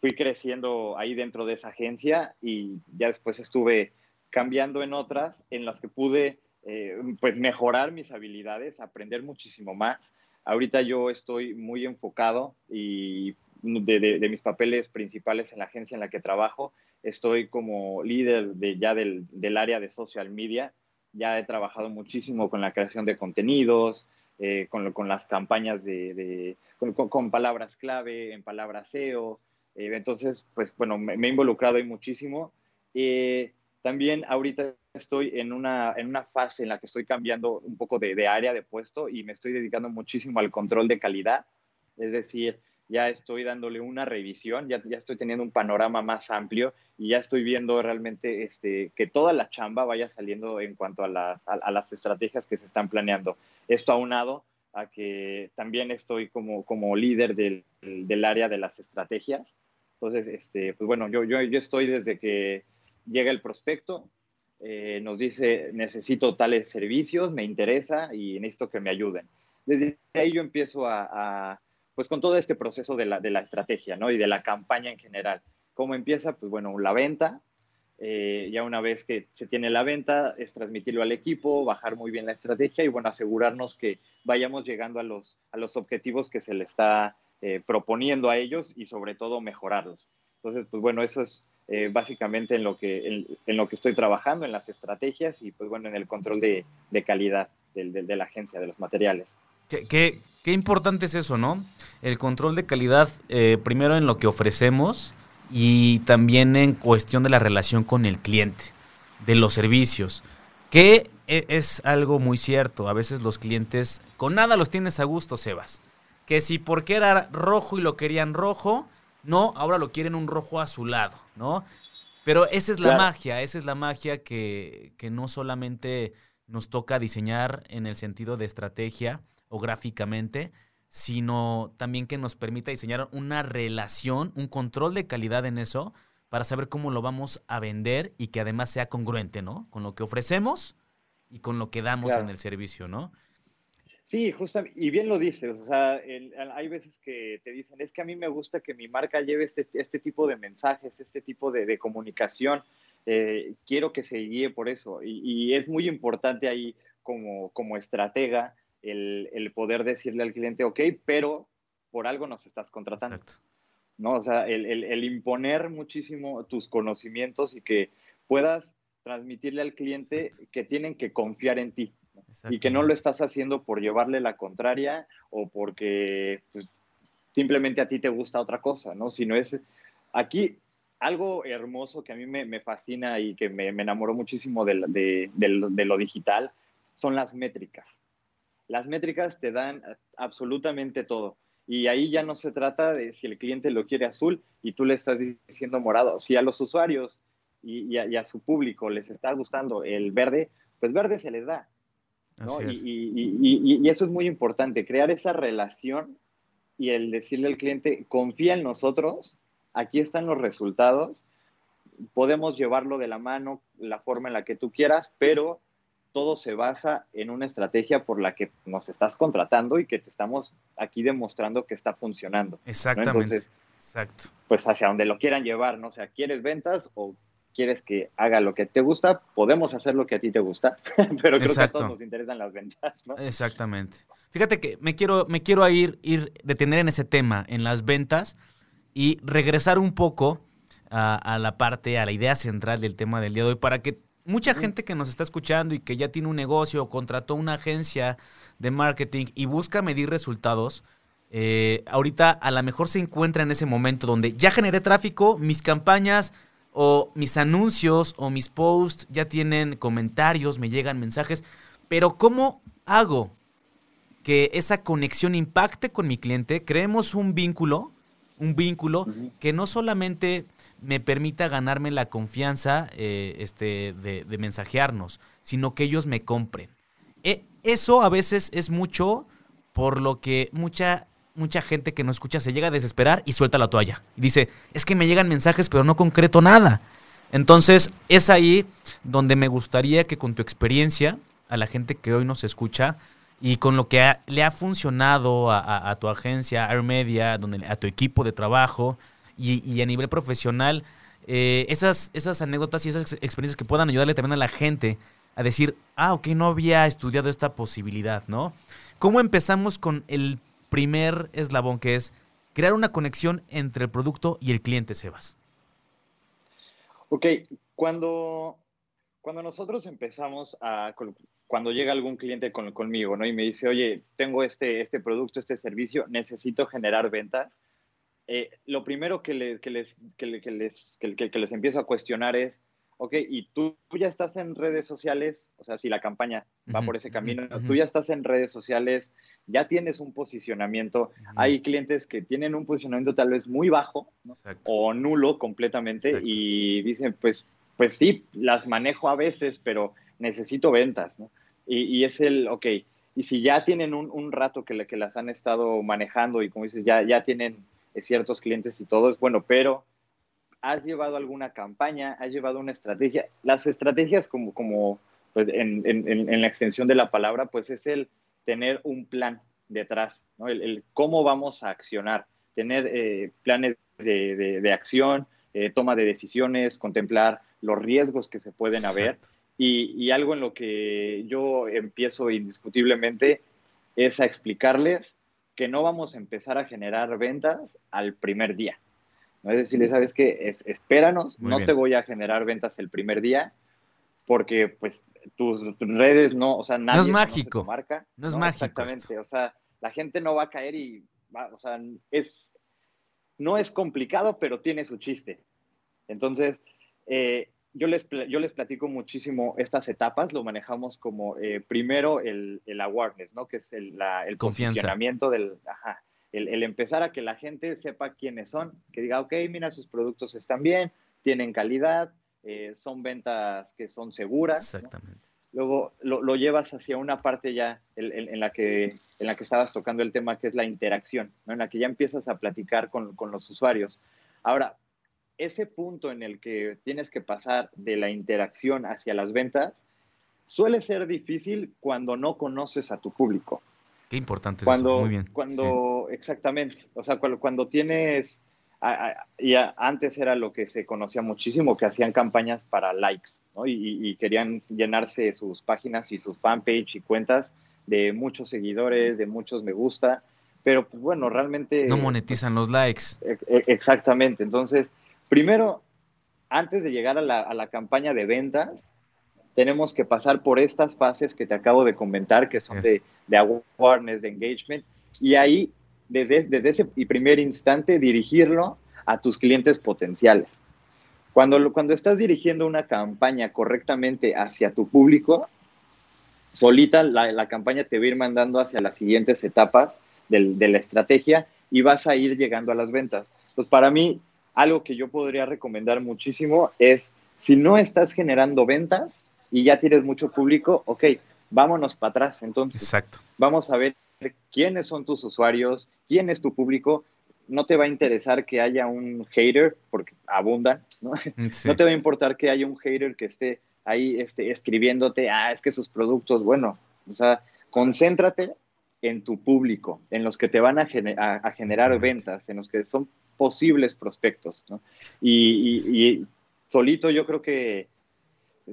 fui creciendo ahí dentro de esa agencia y ya después estuve cambiando en otras en las que pude eh, pues mejorar mis habilidades, aprender muchísimo más. Ahorita yo estoy muy enfocado y de, mis papeles principales en la agencia en la que trabajo, estoy como líder de, ya del, área de social media. Ya he trabajado muchísimo con la creación de contenidos, eh, con, con, las campañas de, con, con, palabras clave, en palabras SEO, eh, entonces, pues bueno, me, he involucrado ahí muchísimo. Eh, también ahorita estoy en una, en una fase en la que estoy cambiando un poco de, área de puesto y me estoy dedicando muchísimo al control de calidad. Es decir, ya estoy dándole una revisión, ya, ya estoy teniendo un panorama más amplio y ya estoy viendo realmente este, que toda la chamba vaya saliendo en cuanto a las, a, las estrategias que se están planeando. Esto aunado a que también estoy como, como líder del, del área de las estrategias entonces, este, pues bueno, yo, yo, yo estoy desde que llega el prospecto, eh, nos dice, necesito tales servicios, me interesa y necesito que me ayuden. Desde ahí yo empiezo a, pues con todo este proceso de la, de la, estrategia, ¿no? Y de la campaña en general. ¿Cómo empieza? Pues bueno, la venta. Eh, ya una vez que se tiene la venta, es transmitirlo al equipo, bajar muy bien la estrategia y bueno, asegurarnos que vayamos llegando a los, a los objetivos que se le está eh, proponiendo a ellos y sobre todo mejorarlos. Entonces, pues bueno, eso es eh, básicamente en lo, que, en, lo que estoy trabajando, en las estrategias y pues bueno, en el control de, calidad de la agencia, de los materiales. Qué, qué, importante es eso, ¿no? El control de calidad, eh, primero en lo que ofrecemos y también en cuestión de la relación con el cliente, de los servicios, que e, es algo muy cierto. A veces los clientes con nada los tienes a gusto, Sebas que si porque era rojo y lo querían rojo, no, ahora lo quieren un rojo azulado, ¿no? Pero esa es la magia, esa es la magia que, que no solamente nos toca diseñar en el sentido de estrategia o gráficamente, sino también que nos permita diseñar una relación, un control de calidad en eso, para saber cómo lo vamos a vender y que además sea congruente, ¿no? Con lo que ofrecemos y con lo que damos en el servicio, ¿no? Sí, justamente, y bien lo dices, o sea, hay veces que te dicen, es que a mí me gusta que mi marca lleve este, este tipo de mensajes, este tipo de, comunicación, eh, quiero que se guíe por eso, y, es muy importante ahí como, como estratega el, poder decirle al cliente, ok, pero por algo nos estás contratando. ¿no? O sea, el, el imponer muchísimo tus conocimientos y que puedas transmitirle al cliente que tienen que confiar en ti y que no lo estás haciendo por llevarle la contraria o porque pues, simplemente a ti te gusta otra cosa, ¿no? Sino es, aquí algo hermoso que a mí me, fascina y que me, enamoró muchísimo de, lo digital son las métricas. Las métricas te dan absolutamente todo. Y ahí ya no se trata de si el cliente lo quiere azul y tú le estás diciendo morado. Si a los usuarios y, a, su público les está gustando el verde, pues verde se les da. Y, y, eso es muy importante, crear esa relación y el decirle al cliente, confía en nosotros, aquí están los resultados, podemos llevarlo de la mano, la forma en la que tú quieras, pero todo se basa en una estrategia por la que nos estás contratando y que te estamos aquí demostrando que está funcionando. Exactamente. Entonces, Exacto. pues hacia donde lo quieran llevar, ¿no? O sea, ¿quieres ventas o quieres que haga lo que te gusta? Podemos hacer lo que a ti te gusta, pero creo que a todos nos interesan las ventas, ¿no? Exactamente. Fíjate que me quiero, me quiero ir, ir detener en ese tema, en las ventas, y regresar un poco a, a la parte, a la idea central del tema del día de hoy, para que mucha gente que nos está escuchando y que ya tiene un negocio o contrató una agencia de marketing y busca medir resultados, eh, ahorita a lo mejor se encuentra en ese momento donde ya generé tráfico, mis campañas o mis anuncios o mis posts ya tienen comentarios, me llegan mensajes, pero ¿cómo hago que esa conexión impacte con mi cliente? Creemos un vínculo, un vínculo que no solamente me permita ganarme la confianza eh, este, de, mensajearnos, sino que ellos me compren. E, eso a veces es mucho por lo que mucha, mucha gente que no escucha se llega a desesperar y suelta la toalla. Y dice, es que me llegan mensajes pero no concreto nada. Entonces es ahí donde me gustaría que con tu experiencia, a la gente que hoy nos escucha, y con lo que le ha funcionado a, tu agencia, Air Media, a tu equipo de trabajo, y, a nivel profesional, eh, esas, esas anécdotas y esas experiencias que puedan ayudarle también a la gente a decir, ah, ok, no había estudiado esta posibilidad, ¿no? ¿Cómo empezamos con el primer eslabón que es crear una conexión entre el producto y el cliente, Sebas? Ok, cuando, cuando nosotros empezamos a, cuando llega algún cliente conmigo, ¿no? Y me dice, oye, tengo este, este producto, este servicio, necesito generar ventas eh, lo primero que, les, que, les, que, les empiezo a cuestionar es, ok, y tú, ya estás en redes sociales, o sea, si la campaña va por ese camino, tú ya estás en redes sociales, ya tienes un posicionamiento, hay clientes que tienen un posicionamiento tal vez muy bajo o nulo completamente y dicen, pues, pues sí, las manejo a veces, pero necesito ventas, ¿no? Y, es el, ok, y si ya tienen un, rato que, que las han estado manejando y como dices, ya, ya tienen ciertos clientes y todo es bueno, pero has llevado alguna campaña, has llevado una estrategia. Las estrategias, como, como pues, en, en, la extensión de la palabra, pues es el tener un plan detrás, ¿no? el, cómo vamos a accionar, tener eh, planes de, de, acción, eh, toma de decisiones, contemplar los riesgos que se pueden haber. Y, y, algo en lo que yo empiezo indiscutiblemente es a explicarles que no vamos a empezar a generar ventas al primer día. ¿No? Es decir, sabes que espéranos, no te voy a generar ventas el primer día porque pues tus redes no, o sea, nadie no es mágico. marca. No es mágico. Exactamente, o sea, la gente no va a caer y va, o sea, es no es complicado, pero tiene su chiste. Entonces, eh, yo les, yo les platico muchísimo estas etapas, lo manejamos como eh, primero el, el, awareness, ¿no? Que es el, la, el posicionamiento del, ajá, el, el, empezar a que la gente sepa quiénes son, que diga, ok, mira, sus productos están bien, tienen calidad, eh, son ventas que son seguras. Exactamente. Luego lo, lo, llevas hacia una parte ya en, en, la que, en la que estabas tocando el tema, que es la interacción, ¿no? En la que ya empiezas a platicar con, con los usuarios. Ahora, ese punto en el que tienes que pasar de la interacción hacia las ventas suele ser difícil cuando no conoces a tu público. Qué importante cuando, eso. Muy bien. Cuando, exactamente, o sea, cuando, tienes, y antes era lo que se conocía muchísimo, que hacían campañas para likes, ¿no? Y, querían llenarse sus páginas y sus fanpage y cuentas de muchos seguidores, de muchos me gusta, pero pues, bueno, realmente... No monetizan los likes. E, e, exactamente, entonces Primero, antes de llegar a la, campaña de ventas, tenemos que pasar por estas fases que te acabo de comentar, que son de, de, awareness, de engagement, y ahí, desde, desde ese primer instante, dirigirlo a tus clientes potenciales. Cuando, cuando estás dirigiendo una campaña correctamente hacia tu público, solita la, campaña te va a ir mandando hacia las siguientes etapas de la estrategia y vas a ir llegando a las ventas. Pues para mí, algo que yo podría recomendar muchísimo es, si no estás generando ventas y ya tienes mucho público, ok, vámonos para atrás. Entonces, Exacto. vamos a ver quiénes son tus usuarios, quién es tu público. No te va a interesar que haya un hater, porque abundan, ¿no? No te va a importar que haya un hater que esté ahí este, escribiéndote, ah, es que sus productos, bueno, o sea, concéntrate en tu público, en los que te van a, generar ventas, en los que son posibles prospectos, ¿no? Y, solito yo creo que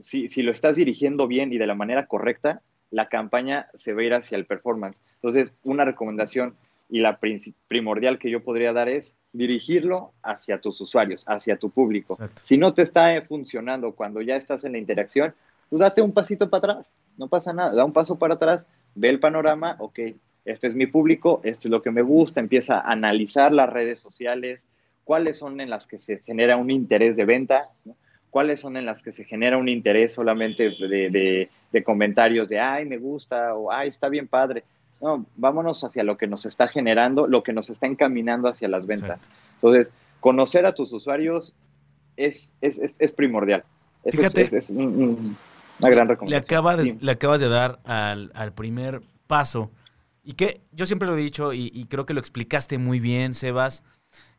si, si, lo estás dirigiendo bien y de la manera correcta, la campaña se va a ir hacia el performance. Entonces, una recomendación y la primordial que yo podría dar es dirigirlo hacia tus usuarios, hacia tu público. Si no te está funcionando cuando ya estás en la interacción, pues date un pasito para atrás, no pasa nada, da un paso para atrás, ve el panorama, ok, este es mi público, esto es lo que me gusta, empieza a analizar las redes sociales, cuáles son en las que se genera un interés de venta, cuáles son en las que se genera un interés solamente de, de comentarios de, ay, me gusta, o ay, está bien padre no, vámonos hacia lo que nos está generando, lo que nos está encaminando hacia las ventas. Entonces, conocer a tus usuarios es, es, primordial. Fíjate, es, una gran recomendación. Le acabas, de, le acabas de dar al, primer paso. Y que yo siempre lo he dicho y, creo que lo explicaste muy bien, Sebas.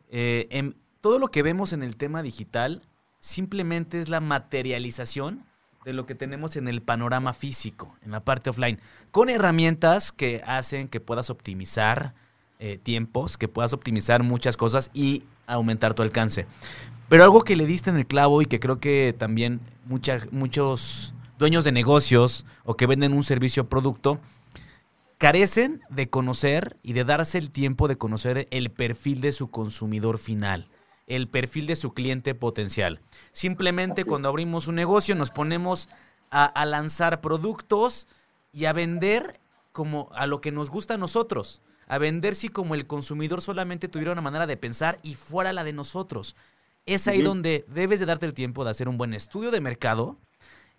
Eh, en todo lo que vemos en el tema digital simplemente es la materialización de lo que tenemos en el panorama físico, en la parte offline, con herramientas que hacen que puedas optimizar eh, tiempos, que puedas optimizar muchas cosas y aumentar tu alcance. Pero algo que le diste en el clavo y que creo que también muchos dueños de negocios o que venden un servicio o producto carecen de conocer y de darse el tiempo de conocer el perfil de su consumidor final el perfil de su cliente potencial. Simplemente cuando abrimos un negocio nos ponemos a, lanzar productos y a vender como a lo que nos gusta a nosotros. A vender si como el consumidor solamente tuviera una manera de pensar y fuera la de nosotros. Es ahí donde debes de darte el tiempo de hacer un buen estudio de mercado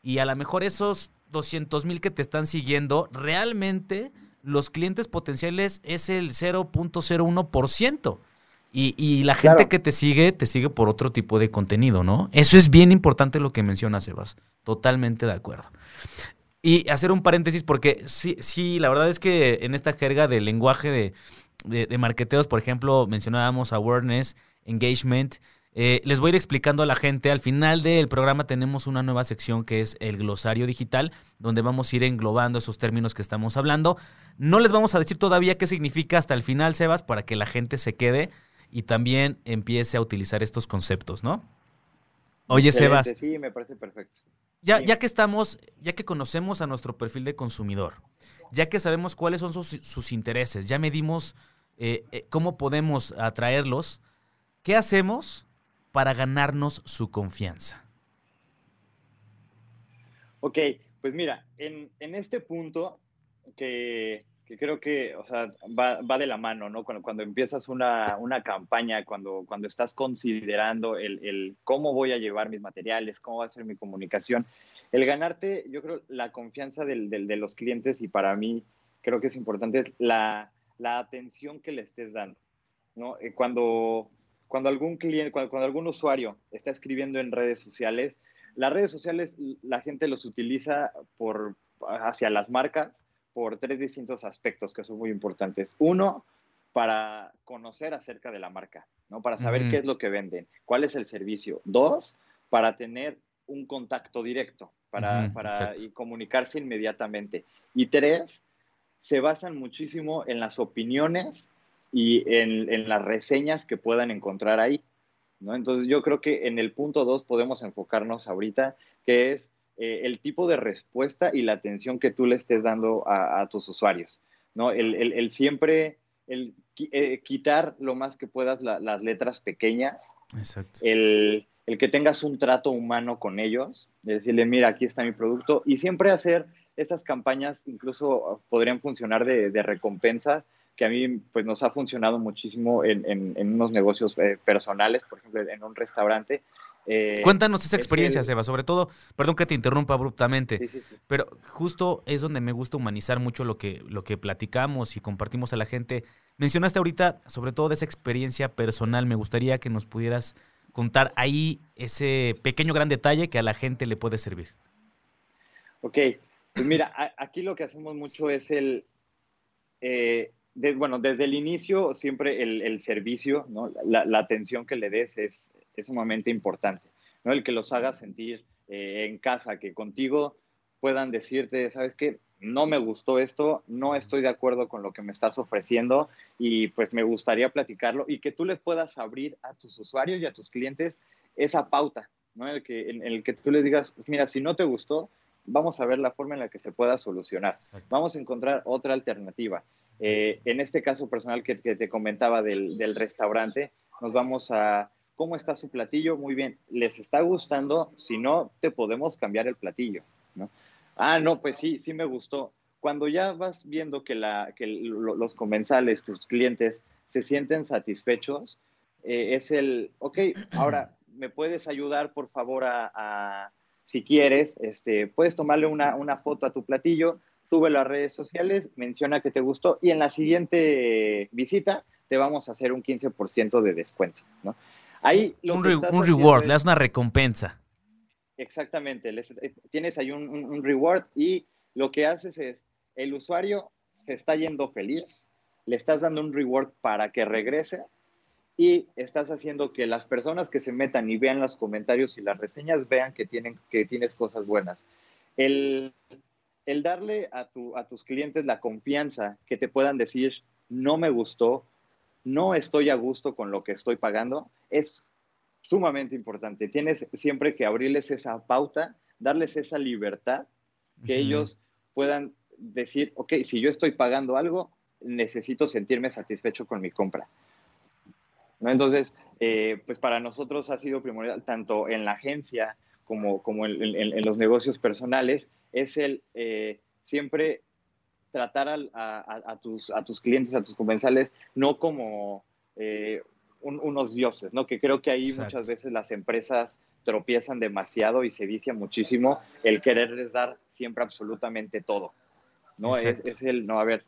y a lo mejor esos 200 mil que te están siguiendo, realmente los clientes potenciales es el 0.01%. Y, la gente que te sigue, te sigue por otro tipo de contenido, ¿no? Eso es bien importante lo que menciona Sebas. Totalmente de acuerdo. Y hacer un paréntesis, porque sí, sí, la verdad es que en esta jerga del lenguaje de, de, marketeos, por ejemplo, mencionábamos awareness, engagement. Eh, les voy a ir explicando a la gente. Al final del programa tenemos una nueva sección que es el glosario digital, donde vamos a ir englobando esos términos que estamos hablando. No les vamos a decir todavía qué significa hasta el final, Sebas, para que la gente se quede y también empiece a utilizar estos conceptos, ¿no? Oye, Sebas. Sí, me parece perfecto. Ya, ya que estamos, ya que conocemos a nuestro perfil de consumidor, ya que sabemos cuáles son sus, intereses, ya medimos eh, eh, cómo podemos atraerlos, ¿qué hacemos para ganarnos su confianza? Ok, pues mira, en, en este punto que que creo que, o sea, va, va de la mano, ¿no? Cuando, cuando empiezas una, una, campaña, cuando, cuando estás considerando el, el, cómo voy a llevar mis materiales, cómo va a ser mi comunicación, el ganarte, yo creo, la confianza del, del, de los clientes y para mí creo que es importante la, la atención que le estés dando, ¿no? Eh, cuando, cuando algún cliente, cuando, cuando algún usuario está escribiendo en redes sociales, las redes sociales la gente los utiliza por hacia las marcas por tres distintos aspectos que son muy importantes. Uno, para conocer acerca de la marca, ¿no? Para saber qué es lo que venden, cuál es el servicio. Dos, para tener un contacto directo, para, para comunicarse inmediatamente. Y tres, se basan muchísimo en las opiniones y en, en, las reseñas que puedan encontrar ahí. ¿no? Entonces yo creo que en el punto dos podemos enfocarnos ahorita, que es eh, el tipo de respuesta y la atención que tú le estés dando a, tus usuarios, ¿no? El, siempre, el eh, quitar lo más que puedas las letras pequeñas, Exacto. El, que tengas un trato humano con ellos, decirle, mira, aquí está mi producto, y siempre hacer estas campañas, incluso podrían funcionar de, de recompensas, que a mí pues, nos ha funcionado muchísimo en, en, unos negocios eh, personales, por ejemplo, en un restaurante, Eh, Cuéntanos esa es experiencia, el- Seba, sobre todo, perdón que te interrumpa abruptamente, Sí, sí, sí. pero justo es donde me gusta humanizar mucho lo que, lo que platicamos y compartimos a la gente. Mencionaste ahorita, sobre todo de esa experiencia personal, me gustaría que nos pudieras contar ahí ese pequeño gran detalle que a la gente le puede servir. Ok, pues mira, a- aquí lo que hacemos mucho es el, eh, de- bueno, desde el inicio siempre el, el servicio, ¿no? la, la atención que le des es, es sumamente importante, ¿no? El que los hagas sentir eh, en casa, que contigo puedan decirte, ¿sabes qué? No me gustó esto, no estoy de acuerdo con lo que me estás ofreciendo y pues me gustaría platicarlo y que tú les puedas abrir a tus usuarios y a tus clientes esa pauta, ¿no? El que, en el que tú les digas, pues mira, si no te gustó, vamos a ver la forma en la que se pueda solucionar. Vamos a encontrar otra alternativa. Eh, en este caso personal que, te comentaba del, restaurante, nos vamos a, ¿cómo está su platillo? Muy bien, ¿les está gustando? Si no, te podemos cambiar el platillo. Ah, no, pues sí, sí me gustó. Cuando ya vas viendo que, los comensales, tus clientes, se sienten satisfechos, eh, es el, ok, ahora, ¿me puedes ayudar, por favor, a, si quieres, este, puedes tomarle una foto a tu platillo, sube las redes sociales, menciona que te gustó y en la siguiente visita te vamos a hacer un 15% de descuento, ¿no? Ahí lo un, re, un reward, es- le das una recompensa. Exactamente, les- eh, tienes ahí un, un- un reward y lo que haces es, el usuario se está yendo feliz, le estás dando un reward para que regrese y estás haciendo que las personas que se metan y vean los comentarios y las reseñas vean que, tienen, que tienes cosas buenas. El, el darle a, tu, a tus clientes la confianza que te puedan decir, no me gustó, no estoy a gusto con lo que estoy pagando, es sumamente importante. Tienes siempre que abrirles esa pauta, darles esa libertad, que ellos puedan decir, ok, si yo estoy pagando algo, necesito sentirme satisfecho con mi compra. ¿No? Entonces, eh, pues para nosotros ha sido primordial, tanto en la agencia como, como en, en- en los negocios personales, es el eh, siempre tratar a, a- a tus, a tus clientes, a tus comensales, no como eh, un- unos dioses, ¿no? Que creo que ahí Exacto. muchas veces las empresas tropiezan demasiado y se vicia muchísimo el quererles dar siempre absolutamente todo, ¿no? Es, es el, no, a ver,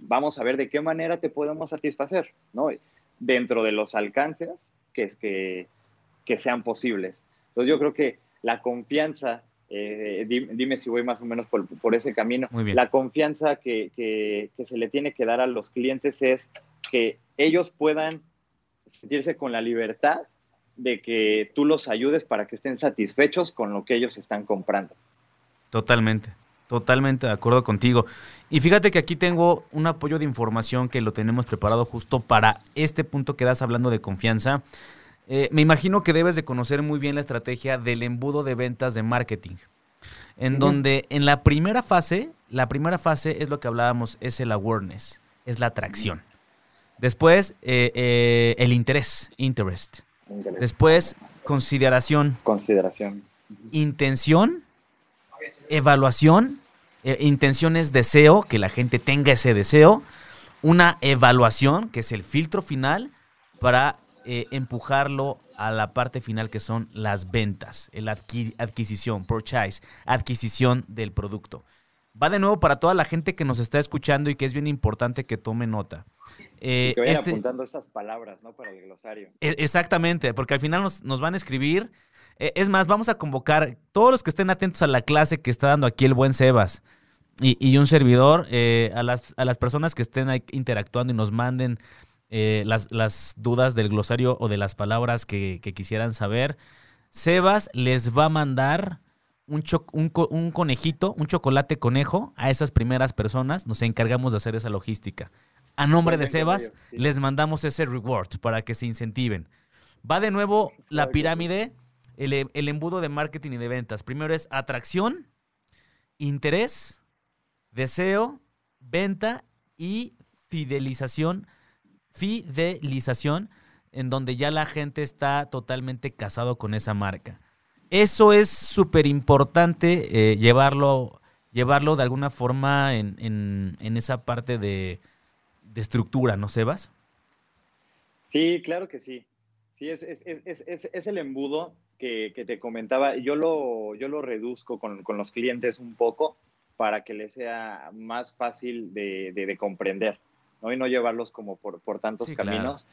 vamos a ver de qué manera te podemos satisfacer, ¿no? Dentro de los alcances que, es que, que sean posibles. Entonces yo creo que la confianza, eh, di- dime, si voy más o menos por, por ese camino, Muy bien. la confianza que, que- que se le tiene que dar a los clientes es que ellos puedan sentirse con la libertad de que tú los ayudes para que estén satisfechos con lo que ellos están comprando. Totalmente, totalmente de acuerdo contigo. Y fíjate que aquí tengo un apoyo de información que lo tenemos preparado justo para este punto que das hablando de confianza. Eh, me imagino que debes de conocer muy bien la estrategia del embudo de ventas de marketing, en donde en la primera fase, la primera fase es lo que hablábamos, es el awareness, es la atracción. Después, eh, eh, el interés, interest. Después, consideración, Consideración. intención, evaluación, eh, intención es deseo, que la gente tenga ese deseo, una evaluación, que es el filtro final, para eh, empujarlo a la parte final que son las ventas, adqui- adquisición, purchase, adquisición del producto. Va de nuevo para toda la gente que nos está escuchando y que es bien importante que tome nota. Eh, Y que vayan este- apuntando estas palabras, ¿no? Para el glosario. e- Exactamente, porque al final nos, nos van a escribir. Eh, Es más, vamos a convocar todos los que estén atentos a la clase que está dando aquí el buen Sebas y, y un servidor, eh, a, las, a las personas que estén ahí interactuando y nos manden eh, las, las dudas del glosario o de las palabras que, que quisieran saber. Sebas les va a mandar un, un, co- un conejito, un chocolate conejo a esas primeras personas. Nos encargamos de hacer esa logística. A nombre de Sebas, sí. les mandamos ese reward para que se incentiven. Va de nuevo la pirámide, el, el embudo de marketing y de ventas. Primero es atracción, interés, deseo, venta y fidelización. Fidelización, en donde ya la gente está totalmente casado con esa marca. Eso es súper importante eh, llevarlo, llevarlo de alguna forma en, en- esa parte de, de estructura, ¿no, Sebas? Sí, claro que sí. Sí, es, es, es, es, el embudo que, te comentaba, yo lo, yo lo reduzco con, con, los clientes un poco para que les sea más fácil de, de, comprender, ¿no? Y no llevarlos como por, por tantos caminos.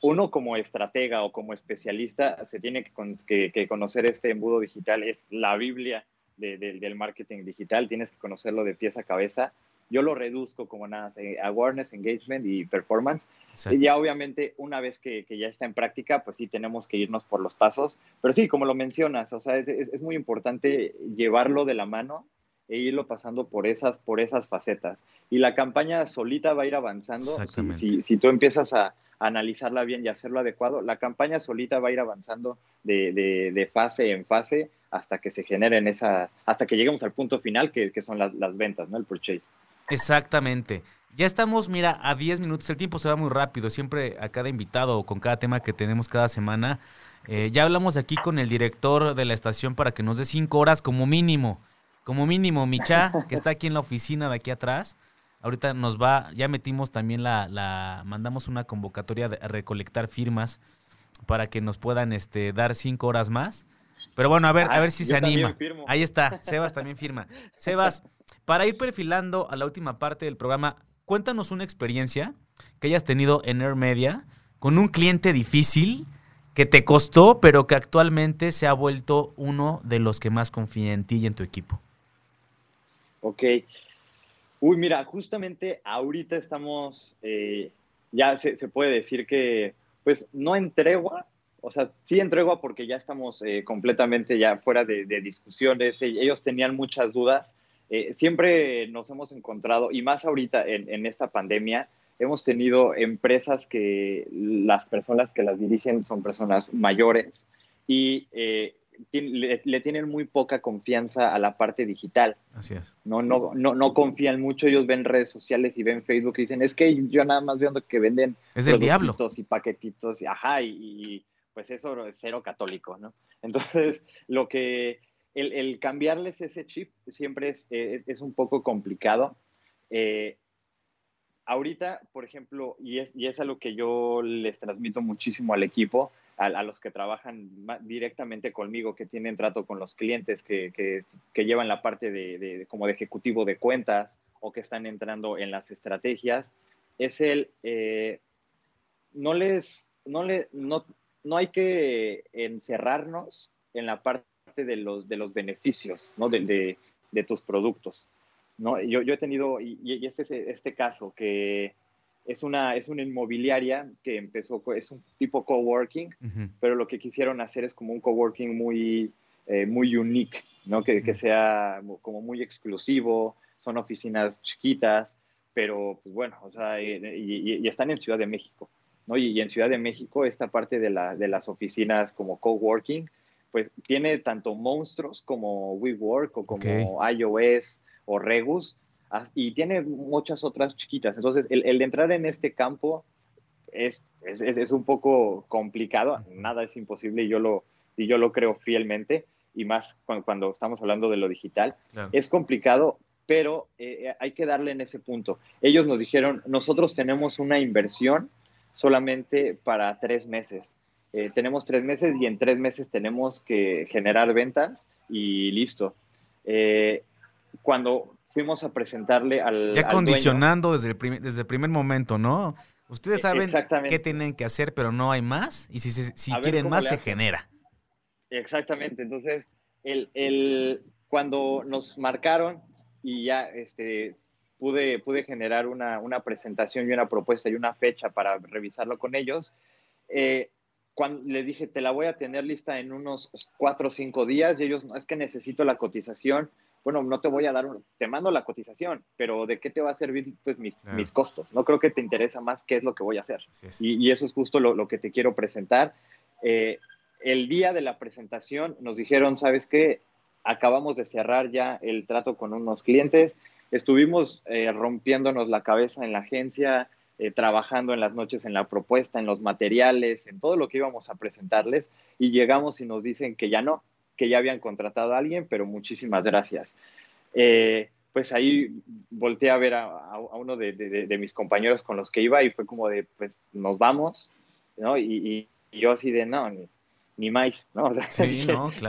Uno como estratega o como especialista se tiene que, que, conocer este embudo digital, es la Biblia del marketing digital, tienes que conocerlo de pies a cabeza yo lo reduzco como nada, eh, awareness, engagement y performance. Y ya obviamente una vez que, que, ya está en práctica, pues sí tenemos que irnos por los pasos. Pero sí, como lo mencionas, o sea, es, es, muy importante llevarlo de la mano e irlo pasando por esas, por esas facetas. Y la campaña solita va a ir avanzando. Si, si, tú empiezas a, analizarla bien y hacerlo adecuado, la campaña solita va a ir avanzando de, de, de fase en fase hasta que se generen esa, hasta que lleguemos al punto final que, que son las, las ventas, ¿no? El purchase. Exactamente. Ya estamos, mira, a 10 minutos. El tiempo se va muy rápido. Siempre a cada invitado o con cada tema que tenemos cada semana. Eh, ya hablamos aquí con el director de la estación para que nos dé 5 horas como mínimo. Como mínimo, Micha, que está aquí en la oficina de aquí atrás. Ahorita nos va, ya metimos también la, la mandamos una convocatoria de recolectar firmas para que nos puedan este, dar 5 horas más. Pero bueno, a ver, a ver si se anima. Ahí está, Sebas también firma. Sebas, para ir perfilando a la última parte del programa, cuéntanos una experiencia que hayas tenido en Air Media con un cliente difícil que te costó, pero que actualmente se ha vuelto uno de los que más confía en ti y en tu equipo. Ok. Uy, mira, justamente ahorita estamos, eh, ya se, puede decir que, pues, no en tregua, o sea, sí en tregua porque ya estamos eh, completamente ya fuera de, de discusiones, ellos tenían muchas dudas, eh, siempre nos hemos encontrado, y más ahorita en, esta pandemia, hemos tenido empresas que las personas que las dirigen son personas mayores y le, tienen muy poca confianza a la parte digital. Así es. No, no, no, no confían mucho, ellos ven redes sociales y ven Facebook y dicen, es que yo nada más viendo que venden es el diablo. y paquetitos y ajá, y, y pues eso es cero católico, ¿no? Entonces, lo que el, cambiarles ese chip siempre eh, es, un poco complicado. Eh, ahorita, por ejemplo, y es, y es algo que yo les transmito muchísimo al equipo, a, los que trabajan directamente conmigo, que tienen trato con los clientes, que, llevan la parte de, como de ejecutivo de cuentas o que están entrando en las estrategias, es el, eh, no les, no, le, no, no hay que encerrarnos en la parte de los, de los beneficios ¿no? de, de, tus productos. ¿no? Yo, yo he tenido, y, y es este caso, que es una, es una inmobiliaria que empezó, es un tipo coworking, pero lo que quisieron hacer es como un coworking muy, eh, muy unique, ¿no? Que, que, sea como muy exclusivo, son oficinas chiquitas, pero pues bueno, o sea, y, y, están en Ciudad de México, ¿no? Y, en Ciudad de México esta parte de, la, de las oficinas como coworking pues tiene tanto monstruos como WeWork o como iOS o Regus y tiene muchas otras chiquitas. Entonces, el, entrar en este campo es, es, un poco complicado, nada es imposible y yo lo, y yo lo creo fielmente, y más cuando, estamos hablando de lo digital. Es complicado, pero eh, hay que darle en ese punto. Ellos nos dijeron, nosotros tenemos una inversión solamente para tres meses. Eh, tenemos tres meses y en tres meses tenemos que generar ventas y listo. Eh, cuando fuimos a presentarle al... Ya condicionando desde, el primer, desde el primer momento, ¿no? Ustedes e, saben qué tienen que hacer, pero no hay más. Y si, si, quieren más, se genera. Exactamente. Entonces, el, el, cuando nos marcaron y ya este, pude, pude generar una, una, presentación y una propuesta y una fecha para revisarlo con ellos, eh, cuando les dije, te la voy a tener lista en unos cuatro o cinco días, y ellos, es que necesito la cotización. Bueno, no te voy a dar, te mando la cotización, pero ¿de qué te va a servir pues mis, mis costos? No creo que te interesa más qué es lo que voy a hacer. Y, eso es justo lo, lo, que te quiero presentar. Eh, el día de la presentación nos dijeron, ¿sabes qué? Acabamos de cerrar ya el trato con unos clientes, estuvimos eh, rompiéndonos la cabeza en la agencia, eh, trabajando en las noches en la propuesta, en los materiales, en todo lo que íbamos a presentarles y llegamos y nos dicen que ya no, que ya habían contratado a alguien, pero muchísimas gracias. Eh, pues ahí volteé a ver a, uno de, mis compañeros con los que iba y fue como de, pues nos vamos, ¿no? Y, yo así de, no, ni más, ¿no? O sea,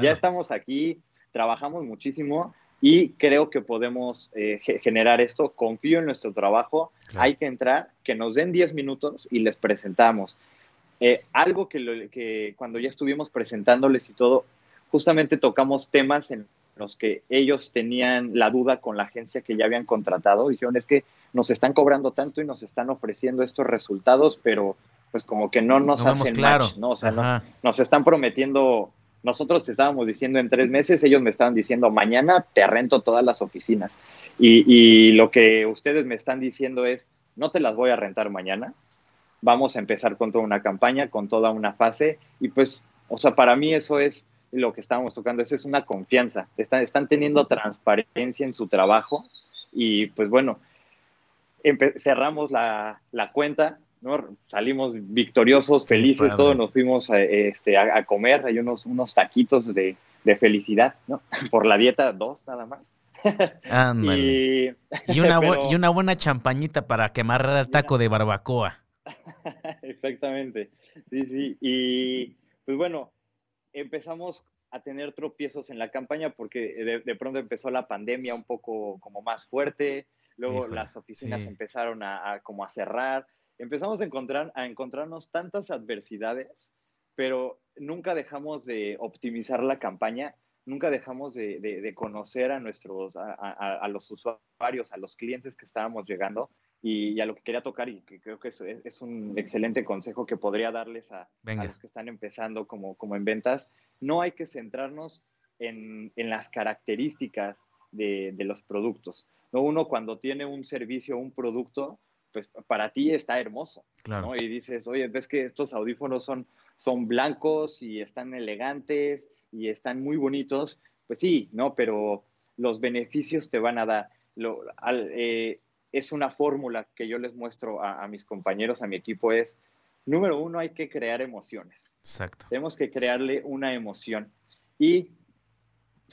ya estamos aquí, trabajamos muchísimo y creo que podemos eh, generar esto. Confío en nuestro trabajo, hay que entrar, que nos den 10 minutos y les presentamos. Eh, algo que, que cuando ya estuvimos presentándoles y todo, justamente tocamos temas en los que ellos tenían la duda con la agencia que ya habían contratado. Dijeron, es que nos están cobrando tanto y nos están ofreciendo estos resultados, pero pues como que no nos hacen claro. ¿no? O sea, nos están prometiendo, nosotros te estábamos diciendo en tres meses, ellos me estaban diciendo, mañana te rento todas las oficinas. Y, y lo que ustedes me están diciendo es, no te las voy a rentar mañana, vamos a empezar con toda una campaña, con toda una fase, y pues, o sea, para mí eso es lo que estábamos tocando, esa es una confianza, están, están teniendo transparencia en su trabajo, y pues bueno, cerramos la, la cuenta, Salimos victoriosos, felices, todos nos fuimos a, este, a, comer, hay unos, unos taquitos de, felicidad, ¿no? Por la dieta, dos nada más. y, una y una buena champañita para quemar el taco de barbacoa. Exactamente, sí, sí. Y pues bueno, empezamos a tener tropiezos en la campaña porque de, pronto empezó la pandemia un poco como más fuerte, luego las oficinas empezaron a, como a cerrar, empezamos a, encontrar, a encontrarnos tantas adversidades, pero nunca dejamos de optimizar la campaña, nunca dejamos de, conocer a, nuestros, a, los usuarios, a los clientes que estábamos llegando y, a lo que quería tocar y que creo que es, un excelente consejo que podría darles a, los que están empezando como, como en ventas. No hay que centrarnos en, las características de, los productos. ¿no? Uno cuando tiene un servicio, un producto, pues para ti está hermoso, ¿no? Y dices, oye, ves que estos audífonos son, son blancos y están elegantes y están muy bonitos, pues sí, ¿no? Pero los beneficios te van a dar. Lo, eh, es una fórmula que yo les muestro a, mis compañeros, a mi equipo, es, número uno, hay que crear emociones. Exacto. Tenemos que crearle una emoción y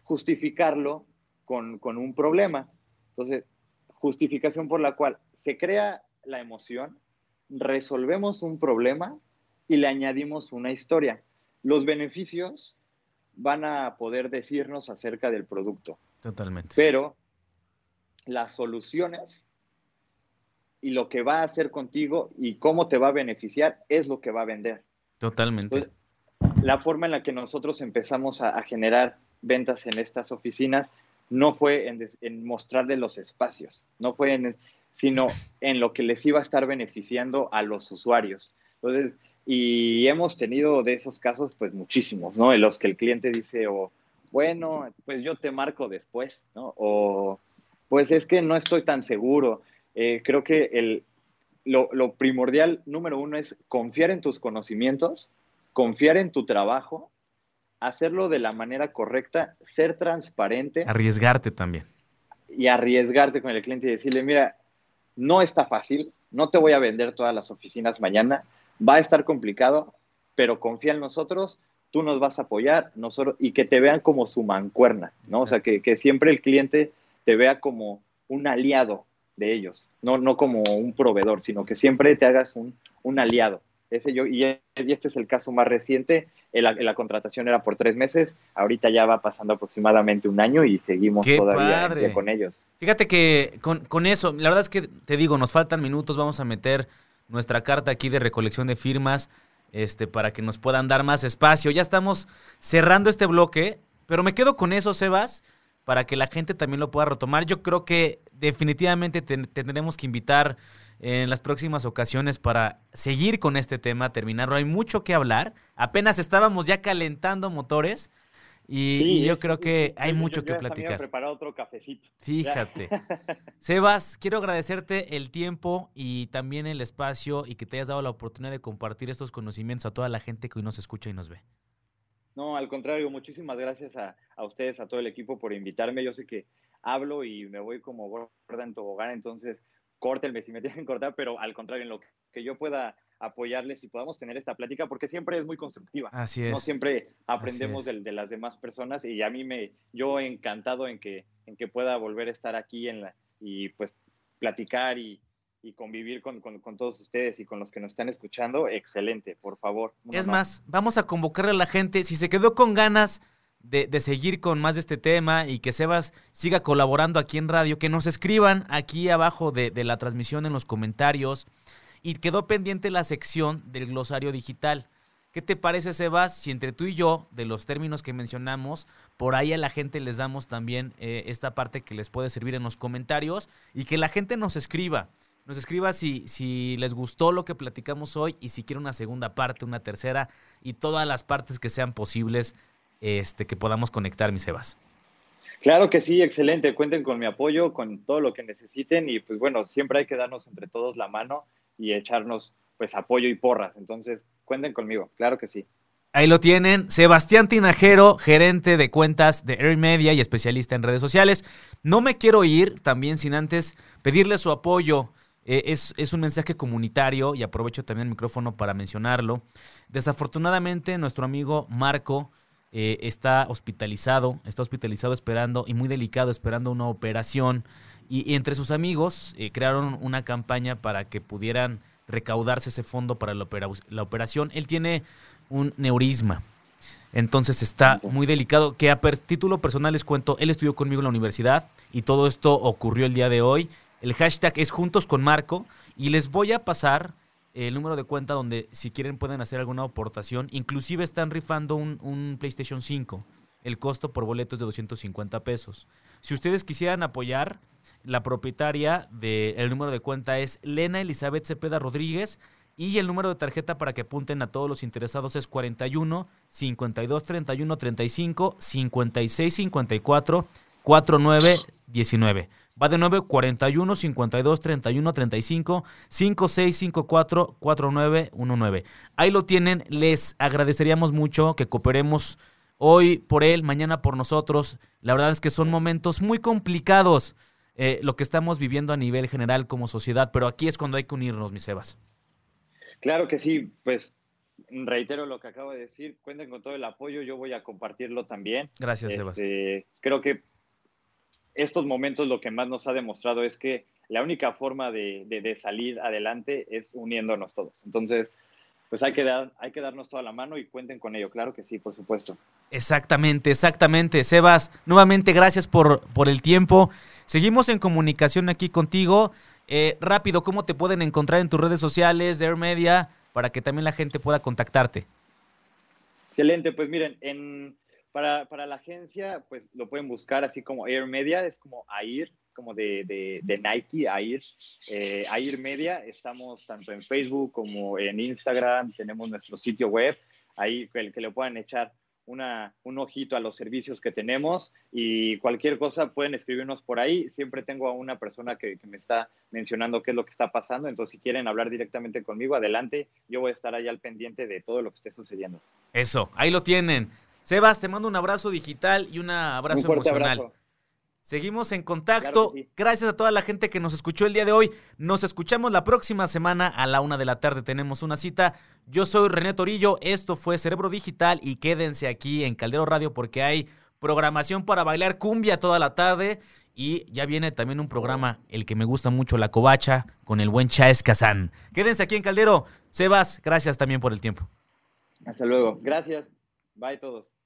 justificarlo con, con un problema. Entonces, justificación por la cual se crea la emoción, resolvemos un problema y le añadimos una historia. Los beneficios van a poder decirnos acerca del producto. Totalmente. Pero las soluciones y lo que va a hacer contigo y cómo te va a beneficiar es lo que va a vender. Totalmente. la forma en la que nosotros empezamos a, generar ventas en estas oficinas no fue en, en mostrarle los espacios, no fue en sino en lo que les iba a estar beneficiando a los usuarios. Entonces, y hemos tenido de esos casos, pues muchísimos, ¿no? En los que el cliente dice, o bueno, pues yo te marco después, ¿no? O pues es que no estoy tan seguro. Eh, creo que el, lo, lo, primordial número uno es confiar en tus conocimientos, confiar en tu trabajo, hacerlo de la manera correcta, ser transparente. Arriesgarte también. Y arriesgarte con el cliente y decirle, mira, no está fácil, no te voy a vender todas las oficinas mañana, va a estar complicado, pero confía en nosotros, tú nos vas a apoyar nosotros, y que te vean como su mancuerna, ¿no? O sea, que, siempre el cliente te vea como un aliado de ellos, no, no como un proveedor, sino que siempre te hagas un, un aliado. Ese yo, y este es el caso más reciente, la, contratación era por tres meses, ahorita ya va pasando aproximadamente un año y seguimos todavía con ellos. Fíjate que con, con, eso, la verdad es que te digo, nos faltan minutos, vamos a meter nuestra carta aquí de recolección de firmas este, para que nos puedan dar más espacio. Ya estamos cerrando este bloque, pero me quedo con eso, Sebas para que la gente también lo pueda retomar. Yo creo que definitivamente tendremos que invitar en las próximas ocasiones para seguir con este tema, terminarlo. Hay mucho que hablar. Apenas estábamos ya calentando motores. Y, yo creo que hay mucho que platicar. preparar otro cafecito. Fíjate. Sebas, quiero agradecerte el tiempo y también el espacio y que te hayas dado la oportunidad de compartir estos conocimientos a toda la gente que hoy nos escucha y nos ve. No, al contrario, muchísimas gracias a, ustedes, a todo el equipo por invitarme. Yo sé que hablo y me voy como gorda en tobogán, entonces córtenme si me tienen que cortar, pero al contrario, en lo que yo pueda apoyarles y podamos tener esta plática, porque siempre es muy constructiva. Así es. No siempre aprendemos de, de, las demás personas y a mí me, yo encantado en que, en que pueda volver a estar aquí en la, y pues platicar y, y convivir con, todos ustedes y con los que nos están escuchando, excelente, por favor. Es más, vamos a convocarle a la gente, si se quedó con ganas de, seguir con más de este tema y que Sebas siga colaborando aquí en radio, que nos escriban aquí abajo de, de la transmisión en los comentarios y quedó pendiente la sección del glosario digital. ¿Qué te parece, Sebas, si entre tú y yo, de los términos que mencionamos, por ahí a la gente les damos también eh, esta parte que les puede servir en los comentarios y que la gente nos escriba? Nos escriba si, si les gustó lo que platicamos hoy y si quiere una segunda parte, una tercera y todas las partes que sean posibles este, que podamos conectar, mi Sebas. Claro que sí, excelente. Cuenten con mi apoyo, con todo lo que necesiten y pues bueno, siempre hay que darnos entre todos la mano y echarnos pues apoyo y porras. Entonces, cuenten conmigo, claro que sí. Ahí lo tienen, Sebastián Tinajero, gerente de cuentas de Air Media y especialista en redes sociales. No me quiero ir también sin antes pedirle su apoyo. Eh, es, es, un mensaje comunitario y aprovecho también el micrófono para mencionarlo. Desafortunadamente, nuestro amigo Marco eh, está hospitalizado, está hospitalizado esperando y muy delicado esperando una operación. Y, entre sus amigos eh, crearon una campaña para que pudieran recaudarse ese fondo para la, la operación. Él tiene un neurisma. Entonces está muy delicado. Que a título personal les cuento, él estudió conmigo en la universidad y todo esto ocurrió el día de hoy. El hashtag es Juntos con Marco y les voy a pasar el número de cuenta donde si quieren pueden hacer alguna aportación. Inclusive están rifando un, PlayStation 5. El costo por boleto es de 250 pesos. Si ustedes quisieran apoyar, la propietaria del número de cuenta es Lena Elizabeth Cepeda Rodríguez y el número de tarjeta para que apunten a todos los interesados es 41 52 31 35 56 54 49 19. Va de nuevo 41 52 31 35 56 54 49 19. Ahí lo tienen. Les agradeceríamos mucho que cooperemos hoy por él, mañana por nosotros. La verdad es que son momentos muy complicados eh, lo que estamos viviendo a nivel general como sociedad, pero aquí es cuando hay que unirnos, mis Sebas. Claro que sí, pues reitero lo que acabo de decir, cuenten con todo el apoyo, yo voy a compartirlo también. Gracias, Sebas. Este, creo que estos momentos lo que más nos ha demostrado es que la única forma de, de salir adelante es uniéndonos todos. Entonces, pues hay que, dar, hay que darnos toda la mano y cuenten con ello, claro que sí, por supuesto. Exactamente, exactamente. Sebas, nuevamente gracias por, por el tiempo. Seguimos en comunicación aquí contigo. Eh, rápido, ¿cómo te pueden encontrar en tus redes sociales de Air Media para que también la gente pueda contactarte? Excelente, pues miren, en, para, para la agencia, pues lo pueden buscar así como Air Media, es como AIR, como de, de, Nike, AIR, eh, AIR Media. Estamos tanto en Facebook como en Instagram, tenemos nuestro sitio web, ahí que, que le puedan echar una, un ojito a los servicios que tenemos y cualquier cosa pueden escribirnos por ahí. Siempre tengo a una persona que, que, me está mencionando qué es lo que está pasando, entonces si quieren hablar directamente conmigo, adelante, yo voy a estar ahí al pendiente de todo lo que esté sucediendo. Eso, ahí lo tienen. Sebas, te mando un abrazo digital y un abrazo un fuerte emocional. Seguimos en contacto. Gracias a toda la gente que nos escuchó el día de hoy. Nos escuchamos la próxima semana a la una de la tarde. Tenemos una cita. Yo soy René Torillo. Esto fue Cerebro Digital y quédense aquí en Caldero Radio porque hay programación para bailar cumbia toda la tarde. Y ya viene también un programa, el que me gusta mucho, La Covacha, con el buen Chaes Kazán. Quédense aquí en Caldero. Sebas, gracias también por el tiempo. Hasta luego. Gracias. Bye todos.